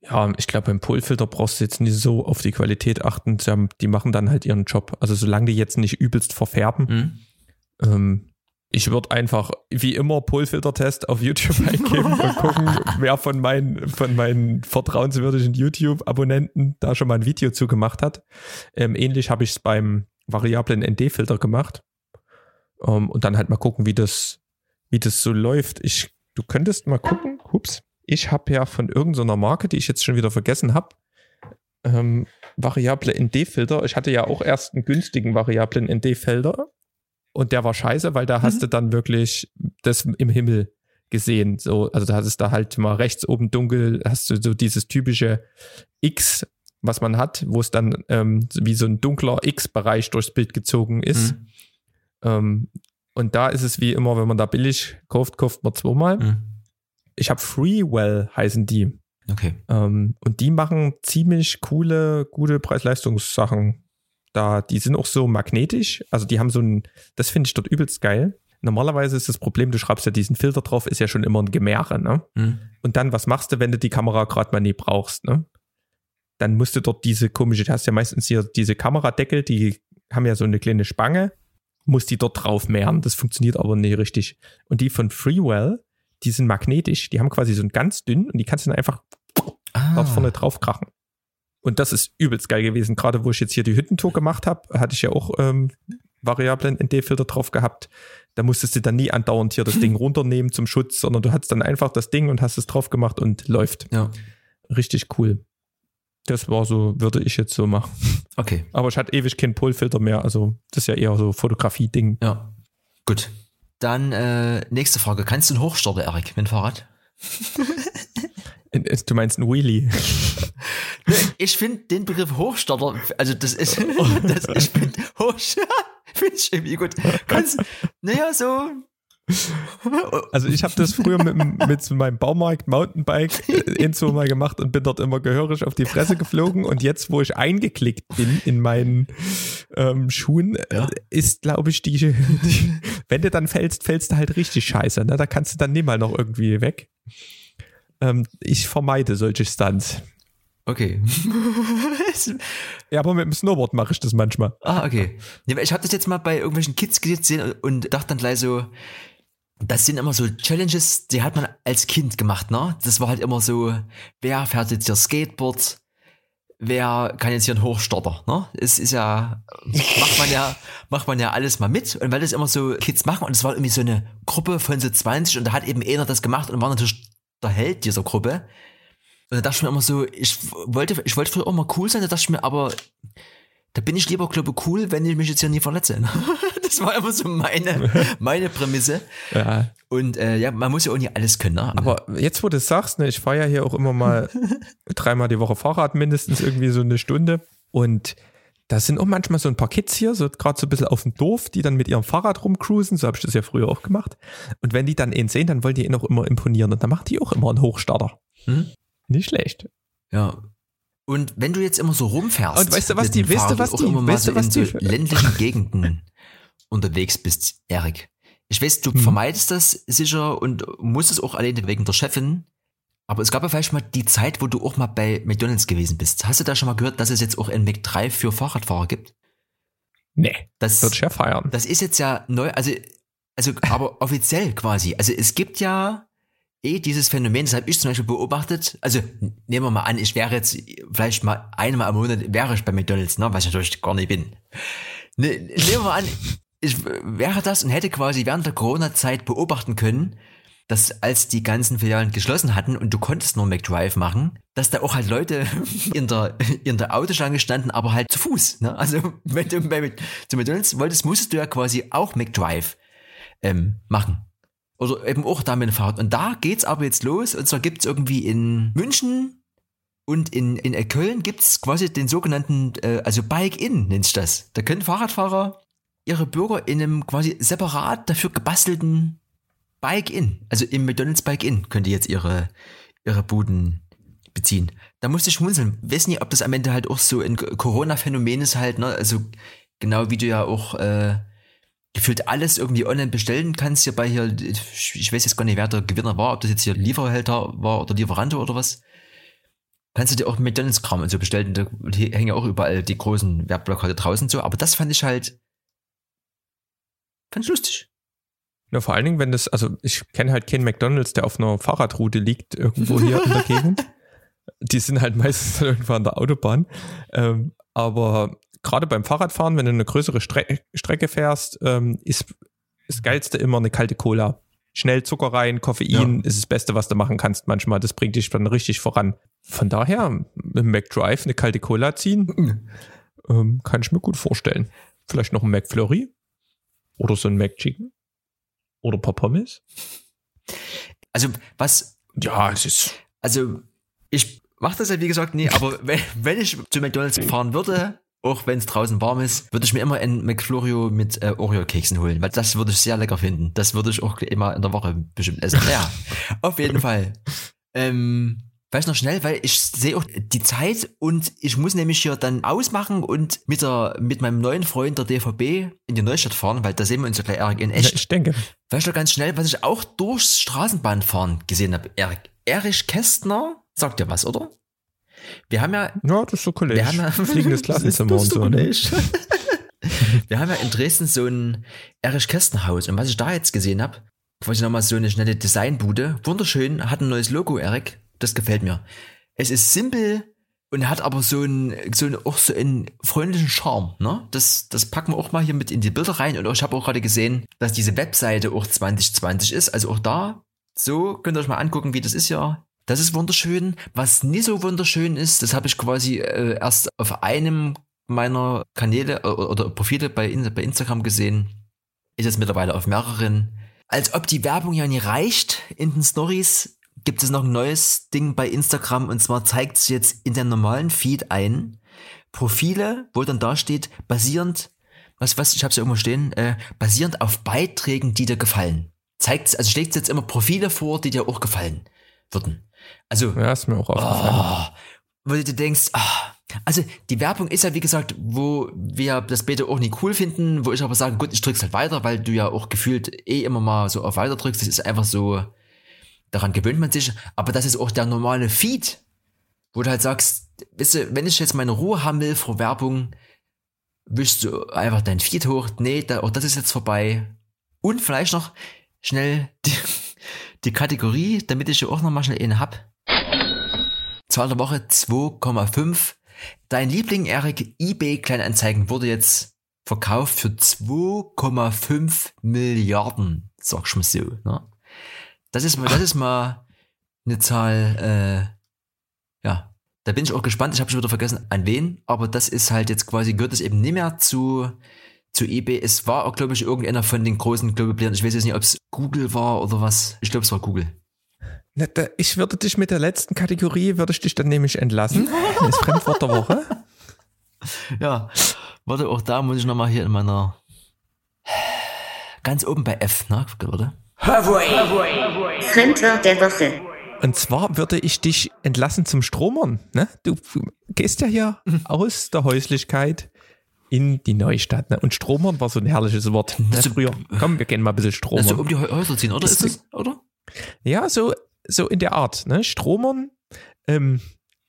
Speaker 1: Ja, ich glaube, beim Polfilter brauchst du jetzt nicht so auf die Qualität achten. Die machen dann halt ihren Job. Also solange die jetzt nicht übelst verfärben.
Speaker 2: Mhm.
Speaker 1: Ähm, ich würde einfach, wie immer, Polfilter-Test auf YouTube eingeben und gucken, wer von meinen, von meinen vertrauenswürdigen YouTube-Abonnenten da schon mal ein Video zugemacht hat. Ähm, ähnlich habe ich es beim variablen ND-Filter gemacht. Um, ähm, und dann halt mal gucken, wie das, wie das so läuft. Ich, du könntest mal gucken, hups, ich habe ja von irgendeiner Marke, die ich jetzt schon wieder vergessen habe, ähm, variable ND-Filter. Ich hatte ja auch erst einen günstigen variablen ND-Filter und der war scheiße, weil da mhm. hast du dann wirklich das im Himmel gesehen. So, also da hattest du halt mal rechts oben dunkel, hast du so dieses typische X was man hat, wo es dann ähm, wie so ein dunkler X-Bereich durchs Bild gezogen ist. Mhm. Ähm, und da ist es wie immer, wenn man da billig kauft, kauft man zweimal. Mhm. Ich habe Freewell heißen die.
Speaker 2: Okay.
Speaker 1: Ähm, und die machen ziemlich coole, gute Preis-Leistungssachen. Da, die sind auch so magnetisch. Also die haben so ein, das finde ich dort übelst geil. Normalerweise ist das Problem, du schreibst ja diesen Filter drauf, ist ja schon immer ein Gemäre, ne? Mhm. Und dann, was machst du, wenn du die Kamera gerade mal nie brauchst, ne? dann musst du dort diese komische, du hast ja meistens hier diese Kameradeckel, die haben ja so eine kleine Spange, musst die dort drauf mehren. Das funktioniert aber nicht richtig. Und die von Freewell, die sind magnetisch. Die haben quasi so ein ganz dünn und die kannst du dann einfach ah. dort vorne drauf krachen. Und das ist übelst geil gewesen. Gerade wo ich jetzt hier die Hüttentour gemacht habe, hatte ich ja auch ähm, variablen ND-Filter drauf gehabt. Da musstest du dann nie andauernd hier das Ding runternehmen zum Schutz, sondern du hattest dann einfach das Ding und hast es drauf gemacht und läuft.
Speaker 2: Ja.
Speaker 1: Richtig cool. Das war so, würde ich jetzt so machen.
Speaker 2: Okay.
Speaker 1: Aber ich hatte ewig keinen Pullfilter mehr, also das ist ja eher so Fotografie-Ding.
Speaker 2: Ja. Gut. Dann äh, nächste Frage. Kannst du einen Hochstarter, Erik, mit dem Fahrrad?
Speaker 1: du meinst ein Wheelie?
Speaker 2: Ich finde den Begriff Hochstarter, also das ist, das, ich finde Hochstarter, finde ich irgendwie gut. Ganz, naja, so,
Speaker 1: Also ich habe das früher mit, mit meinem Baumarkt Mountainbike äh, in so mal gemacht und bin dort immer gehörig auf die Fresse geflogen. Und jetzt, wo ich eingeklickt bin in meinen ähm, Schuhen, äh,
Speaker 2: Ja.
Speaker 1: ist, glaube ich, die, die, wenn du dann fällst, fällst du halt richtig scheiße. Ne? Da kannst du dann nicht mal noch irgendwie weg. Ähm, ich vermeide solche Stunts.
Speaker 2: okay.
Speaker 1: Ja, aber mit dem Snowboard mache ich das manchmal.
Speaker 2: Ah, okay. Ich habe das jetzt mal bei irgendwelchen Kids gesehen und dachte dann gleich so, das sind immer so Challenges, die hat man als Kind gemacht, ne? Das war halt immer so, wer fährt jetzt hier Skateboard? Wer kann jetzt hier einen Hochstarter, ne? Es ist ja, macht man ja, macht man ja alles mal mit. Und weil das immer so Kids machen und es war irgendwie so eine Gruppe von so 20 und da hat eben einer das gemacht und war natürlich Held dieser Gruppe. Und da dachte ich mir immer so, ich wollte, ich wollte früher auch mal cool sein, da dachte ich mir, aber da bin ich lieber, glaube ich, cool, wenn ich mich jetzt hier nie verletze. Das war immer so meine, meine Prämisse.
Speaker 1: Ja,
Speaker 2: Und äh, ja, man muss ja auch nicht alles können. Ne?
Speaker 1: Aber jetzt, wo du es sagst, ne, ich fahre ja hier auch immer mal dreimal die Woche Fahrrad, mindestens irgendwie so eine Stunde. Und da sind auch manchmal so ein paar Kids hier, so gerade so ein bisschen auf dem Dorf, die dann mit ihrem Fahrrad rumcruisen. So habe ich das ja früher auch gemacht. Und wenn die dann ihn sehen, dann wollen die ihn auch immer imponieren. Und dann machen die auch immer einen Hochstarter.
Speaker 2: Hm?
Speaker 1: Nicht schlecht.
Speaker 2: Ja. Und wenn du jetzt immer so rumfährst,
Speaker 1: Und weißt du, was die- weißt du, was die- weißt du, was die-
Speaker 2: so ländlichen Gegenden unterwegs bist, Erik. Ich weiß, du
Speaker 1: Hm.
Speaker 2: vermeidest das sicher und musst es auch alleine wegen der Chefin. Aber es gab ja vielleicht mal die Zeit, wo du auch mal bei McDonalds gewesen bist. Hast du da schon mal gehört, dass es jetzt auch ein McDrive für Fahrradfahrer gibt?
Speaker 1: Nee,
Speaker 2: Das,
Speaker 1: ich ja feiern.
Speaker 2: das ist jetzt ja neu, also, also, aber offiziell quasi. Also es gibt ja eh dieses Phänomen, das habe ich zum Beispiel beobachtet. Also nehmen wir mal an, ich wäre jetzt vielleicht mal einmal im Monat wäre ich bei McDonalds, ne, was ich natürlich gar nicht bin. Ne, nehmen wir mal an, ich wäre das und hätte quasi während der Corona-Zeit beobachten können, dass als die ganzen Filialen geschlossen hatten und du konntest nur McDrive machen, dass da auch halt Leute in der, in der Autoschlange standen, aber halt zu Fuß. Ne? Also wenn du bei, zu McDonalds wolltest, musstest du ja quasi auch McDrive ähm, machen. Oder eben auch da mit dem Fahrrad. Und da geht's aber jetzt los. Und zwar gibt's irgendwie in München und in, in Köln gibt's quasi den sogenannten, äh, also Bike-In nennt sich das. Da können Fahrradfahrer ihre Bürger in einem quasi separat dafür gebastelten Bike-In, also im McDonalds Bike-In, könnt ihr jetzt ihre, ihre Buden beziehen. Da musste ich schmunzeln. Weiß nicht, ob das am Ende halt auch so ein Corona-Phänomen ist halt, ne? Also genau wie du ja auch äh, gefühlt alles irgendwie online bestellen kannst, hier bei hier, ich weiß jetzt gar nicht, wer der Gewinner war, ob das jetzt hier Lieferhälter war oder Lieferante oder was. Kannst du dir auch McDonalds-Kram und so bestellen. Da hängen ja auch überall die großen Werbeplakate draußen so. Aber das fand ich halt, fand ich lustig.
Speaker 1: Ja, vor allen Dingen, wenn das, also ich kenne halt keinen McDonalds, der auf einer Fahrradroute liegt, irgendwo hier in der Gegend. Die sind halt meistens irgendwo an der Autobahn. Ähm, aber gerade beim Fahrradfahren, wenn du eine größere Stre Strecke fährst, ähm, ist das Geilste immer eine kalte Cola. Schnell Zucker rein, Koffein ist das Beste, was du machen kannst manchmal. Das bringt dich dann richtig voran. Von daher, dem McDrive eine kalte Cola ziehen, ähm, kann ich mir gut vorstellen. Vielleicht noch ein McFlurry oder so ein McChicken oder ein paar Pommes.
Speaker 2: Also, was
Speaker 1: Ja, es ist
Speaker 2: Also, ich mache das ja wie gesagt nie, aber wenn, wenn ich zu McDonalds fahren würde, auch wenn es draußen warm ist, würde ich mir immer ein McFlorio mit äh, Oreo-Keksen holen, weil das würde ich sehr lecker finden. Das würde ich auch immer in der Woche bestimmt essen. Ja, auf jeden Fall. Ähm, Weiß noch schnell, weil ich sehe auch die Zeit und ich muss nämlich hier dann ausmachen und mit der mit meinem neuen Freund der DVB in die Neustadt fahren, weil da sehen wir uns ja gleich Erik in
Speaker 1: Ja,
Speaker 2: echt.
Speaker 1: ich denke.
Speaker 2: Weißt du ganz schnell, was ich auch durchs Straßenbahnfahren gesehen habe? Erik, Erich Kästner, sagt dir was, oder? Wir haben ja,
Speaker 1: Ja, das ist so Kollege.
Speaker 2: wir haben ja
Speaker 1: Fliegendes Klassenzimmer und so. Ne?
Speaker 2: wir haben ja in Dresden so ein Erich Kästner Haus und was ich da jetzt gesehen habe, quasi nochmal so eine schnelle Designbude, wunderschön, hat ein neues Logo, Erik, das gefällt mir. Es ist simpel und hat aber so einen, so einen, auch so einen freundlichen Charme, ne? Das, das packen wir auch mal hier mit in die Bilder rein und ich habe auch gerade gesehen, dass diese Webseite auch 2020 ist, also auch da, so könnt ihr euch mal angucken, wie das ist ja. Das ist wunderschön. Was nie so wunderschön ist, das habe ich quasi äh, erst auf einem meiner Kanäle äh, oder Profile bei, bei Instagram gesehen. Ist jetzt mittlerweile auf mehreren. Als ob die Werbung ja nie reicht in den Stories, gibt es noch ein neues Ding bei Instagram und zwar zeigt es jetzt in der normalen Feed ein Profile, wo dann da steht, basierend, was, was, ich hab's ja irgendwo stehen, äh, basierend auf Beiträgen, die dir gefallen. Zeigt, also schlägt jetzt immer Profile vor, die dir auch gefallen würden. Also,
Speaker 1: Ja, ist mir auch aufgefallen.
Speaker 2: oh, wo du dir denkst, ah, also die Werbung ist ja wie gesagt, wo wir das Beta auch nicht cool finden, wo ich aber sage, gut, ich drück's halt weiter, weil du ja auch gefühlt eh immer mal so auf weiter drückst. Das ist einfach so, daran gewöhnt man sich. Aber das ist auch der normale Feed, wo du halt sagst, weißt du, wenn ich jetzt meine Ruhe haben will vor Werbung, wischst du einfach dein Feed hoch. Nee, da, auch das ist jetzt vorbei. Und vielleicht noch schnell die, die Kategorie, damit ich auch noch mal schnell einen hab. Zahl der Woche 2,5. Dein Liebling, Erik, eBay Kleinanzeigen wurde jetzt verkauft für 2,5 Milliarden, sag ich mal so. Ne? Das ist mal, das ist mal eine Zahl, äh, ja. Da bin ich auch gespannt. Ich habe schon wieder vergessen, an wen, aber das ist halt jetzt quasi, gehört es eben nicht mehr zu, zu eBay. Es war auch, glaube ich, irgendeiner von den großen Global Playern. Ich weiß jetzt nicht, ob es Google war oder was. Ich glaube, es war Google.
Speaker 1: Na, da, ich würde dich mit der letzten Kategorie, würde ich dich dann nämlich entlassen. Das Fremdwort der Woche.
Speaker 2: Ja, warte, auch da muss ich nochmal hier in meiner ganz oben bei F, ne, oder?
Speaker 3: Fremdwort der Woche.
Speaker 1: Und zwar würde ich dich entlassen zum Stromern. Ne? Du gehst ja hier aus der Häuslichkeit in die Neustadt. Ne? Und Stromern war so ein herrliches Wort. Ne?
Speaker 2: Also-
Speaker 1: Früher, komm, wir gehen mal ein bisschen
Speaker 2: Also
Speaker 1: Stromern.
Speaker 2: um die Hä- Häuser ziehen, oder?
Speaker 1: Ist
Speaker 2: Ist das, oder?
Speaker 1: Ja, so, so in der Art. Ne? Stromern. Ähm,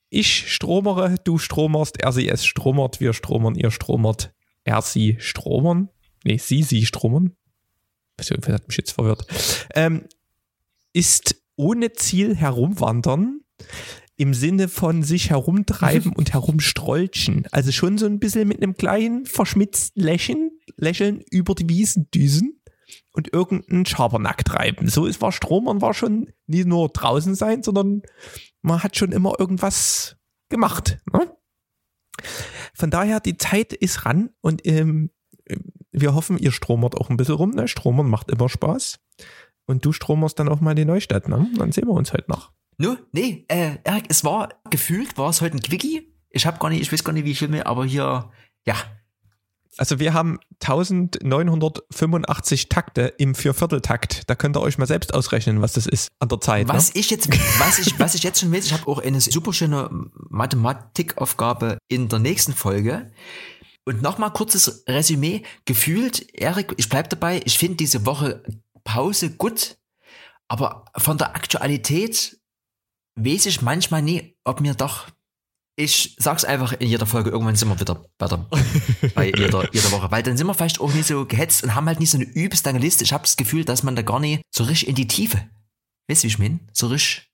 Speaker 1: ich stromere, du stromerst, er, sie, es stromert, wir stromern, ihr stromert, er, sie stromern. Nee, sie, sie stromern. Das hat mich jetzt verwirrt. Ähm, ist ohne Ziel herumwandern im Sinne von sich herumtreiben und herumstrolchen. Also schon so ein bisschen mit einem kleinen verschmitzten Lächeln, Lächeln über die Wiesen düsen und irgendeinen Schabernack treiben. So ist war Strom und war schon nie nur draußen sein, sondern man hat schon immer irgendwas gemacht. Ne? Von daher, die Zeit ist ran und ähm, wir hoffen, ihr stromert auch ein bisschen rum. Ne? Stromern macht immer Spaß. Und du stromerst dann auch mal in die Neustadt. Ne? Dann sehen wir uns heute noch.
Speaker 2: No, nee, äh, Erik, es war gefühlt, war es heute ein Quickie. Ich hab gar nicht, ich weiß gar nicht, wie viel mehr, aber hier, ja,
Speaker 1: Also wir haben 1985 Takte im Viervierteltakt. Da könnt ihr euch mal selbst ausrechnen, was das ist an der Zeit.
Speaker 2: Was
Speaker 1: ne?
Speaker 2: ich jetzt, was ich, was ich jetzt schon weiß, ich habe auch eine super schöne Mathematikaufgabe in der nächsten Folge. Und nochmal kurzes Resümee. Gefühlt, Erik, ich bleib dabei, ich finde diese Woche Pause gut, aber von der Aktualität weiß ich manchmal nie, ob mir doch. Ich sag's einfach in jeder Folge, irgendwann sind wir wieder bei, der, bei jeder, jeder Woche, weil dann sind wir vielleicht auch nicht so gehetzt und haben halt nicht so eine übelst lange Liste. Ich habe das Gefühl, dass man da gar nicht so richtig in die Tiefe Weißt du, wie ich meine? So richtig.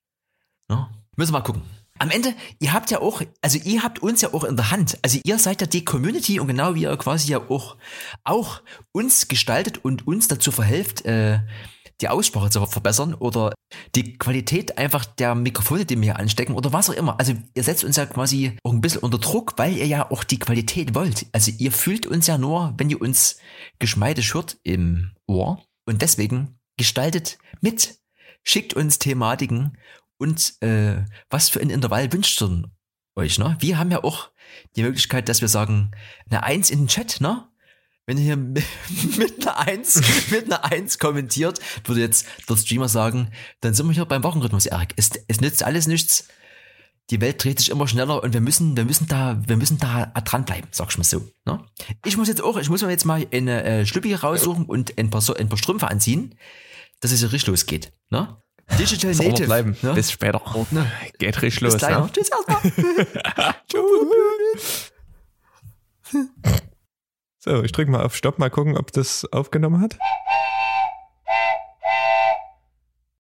Speaker 2: Ja. Müssen wir mal gucken. Am Ende, ihr habt ja auch, also ihr habt uns ja auch in der Hand. Also ihr seid ja die Community und genau wie ihr quasi ja auch, auch uns gestaltet und uns dazu verhelft, äh, die Aussprache zu verbessern oder die Qualität einfach der Mikrofone, die wir hier anstecken oder was auch immer. Also ihr setzt uns ja quasi auch ein bisschen unter Druck, weil ihr ja auch die Qualität wollt. Also ihr fühlt uns ja nur, wenn ihr uns geschmeidig hört im Ohr. Und deswegen gestaltet mit, schickt uns Thematiken und äh, was für ein Intervall wünscht ihr euch, ne? Wir haben ja auch die Möglichkeit, dass wir sagen, eine Eins in den Chat, ne? Wenn ihr hier mit einer Eins, mit einer Eins kommentiert, würde jetzt der Streamer sagen, dann sind wir hier beim Wochenrhythmus, Erik. Es, es nützt alles nichts. Die Welt dreht sich immer schneller und wir müssen, wir müssen da, wir müssen da dranbleiben, sag ich mal so. Ne? Ich muss jetzt auch, ich muss mir jetzt mal eine äh, Schlüppi raussuchen und ein paar, ein paar Strümpfe anziehen, dass es ja richtig losgeht. Ne? Digital
Speaker 1: Sauber
Speaker 2: Native.
Speaker 1: bleiben.
Speaker 2: Ne?
Speaker 1: Bis später.
Speaker 2: Ne?
Speaker 1: Geht richtig
Speaker 2: Bis
Speaker 1: los.
Speaker 2: gleich.
Speaker 1: Ne?
Speaker 2: Tschüss erstmal.
Speaker 1: So, ich drücke mal auf Stopp, mal gucken, ob das aufgenommen hat.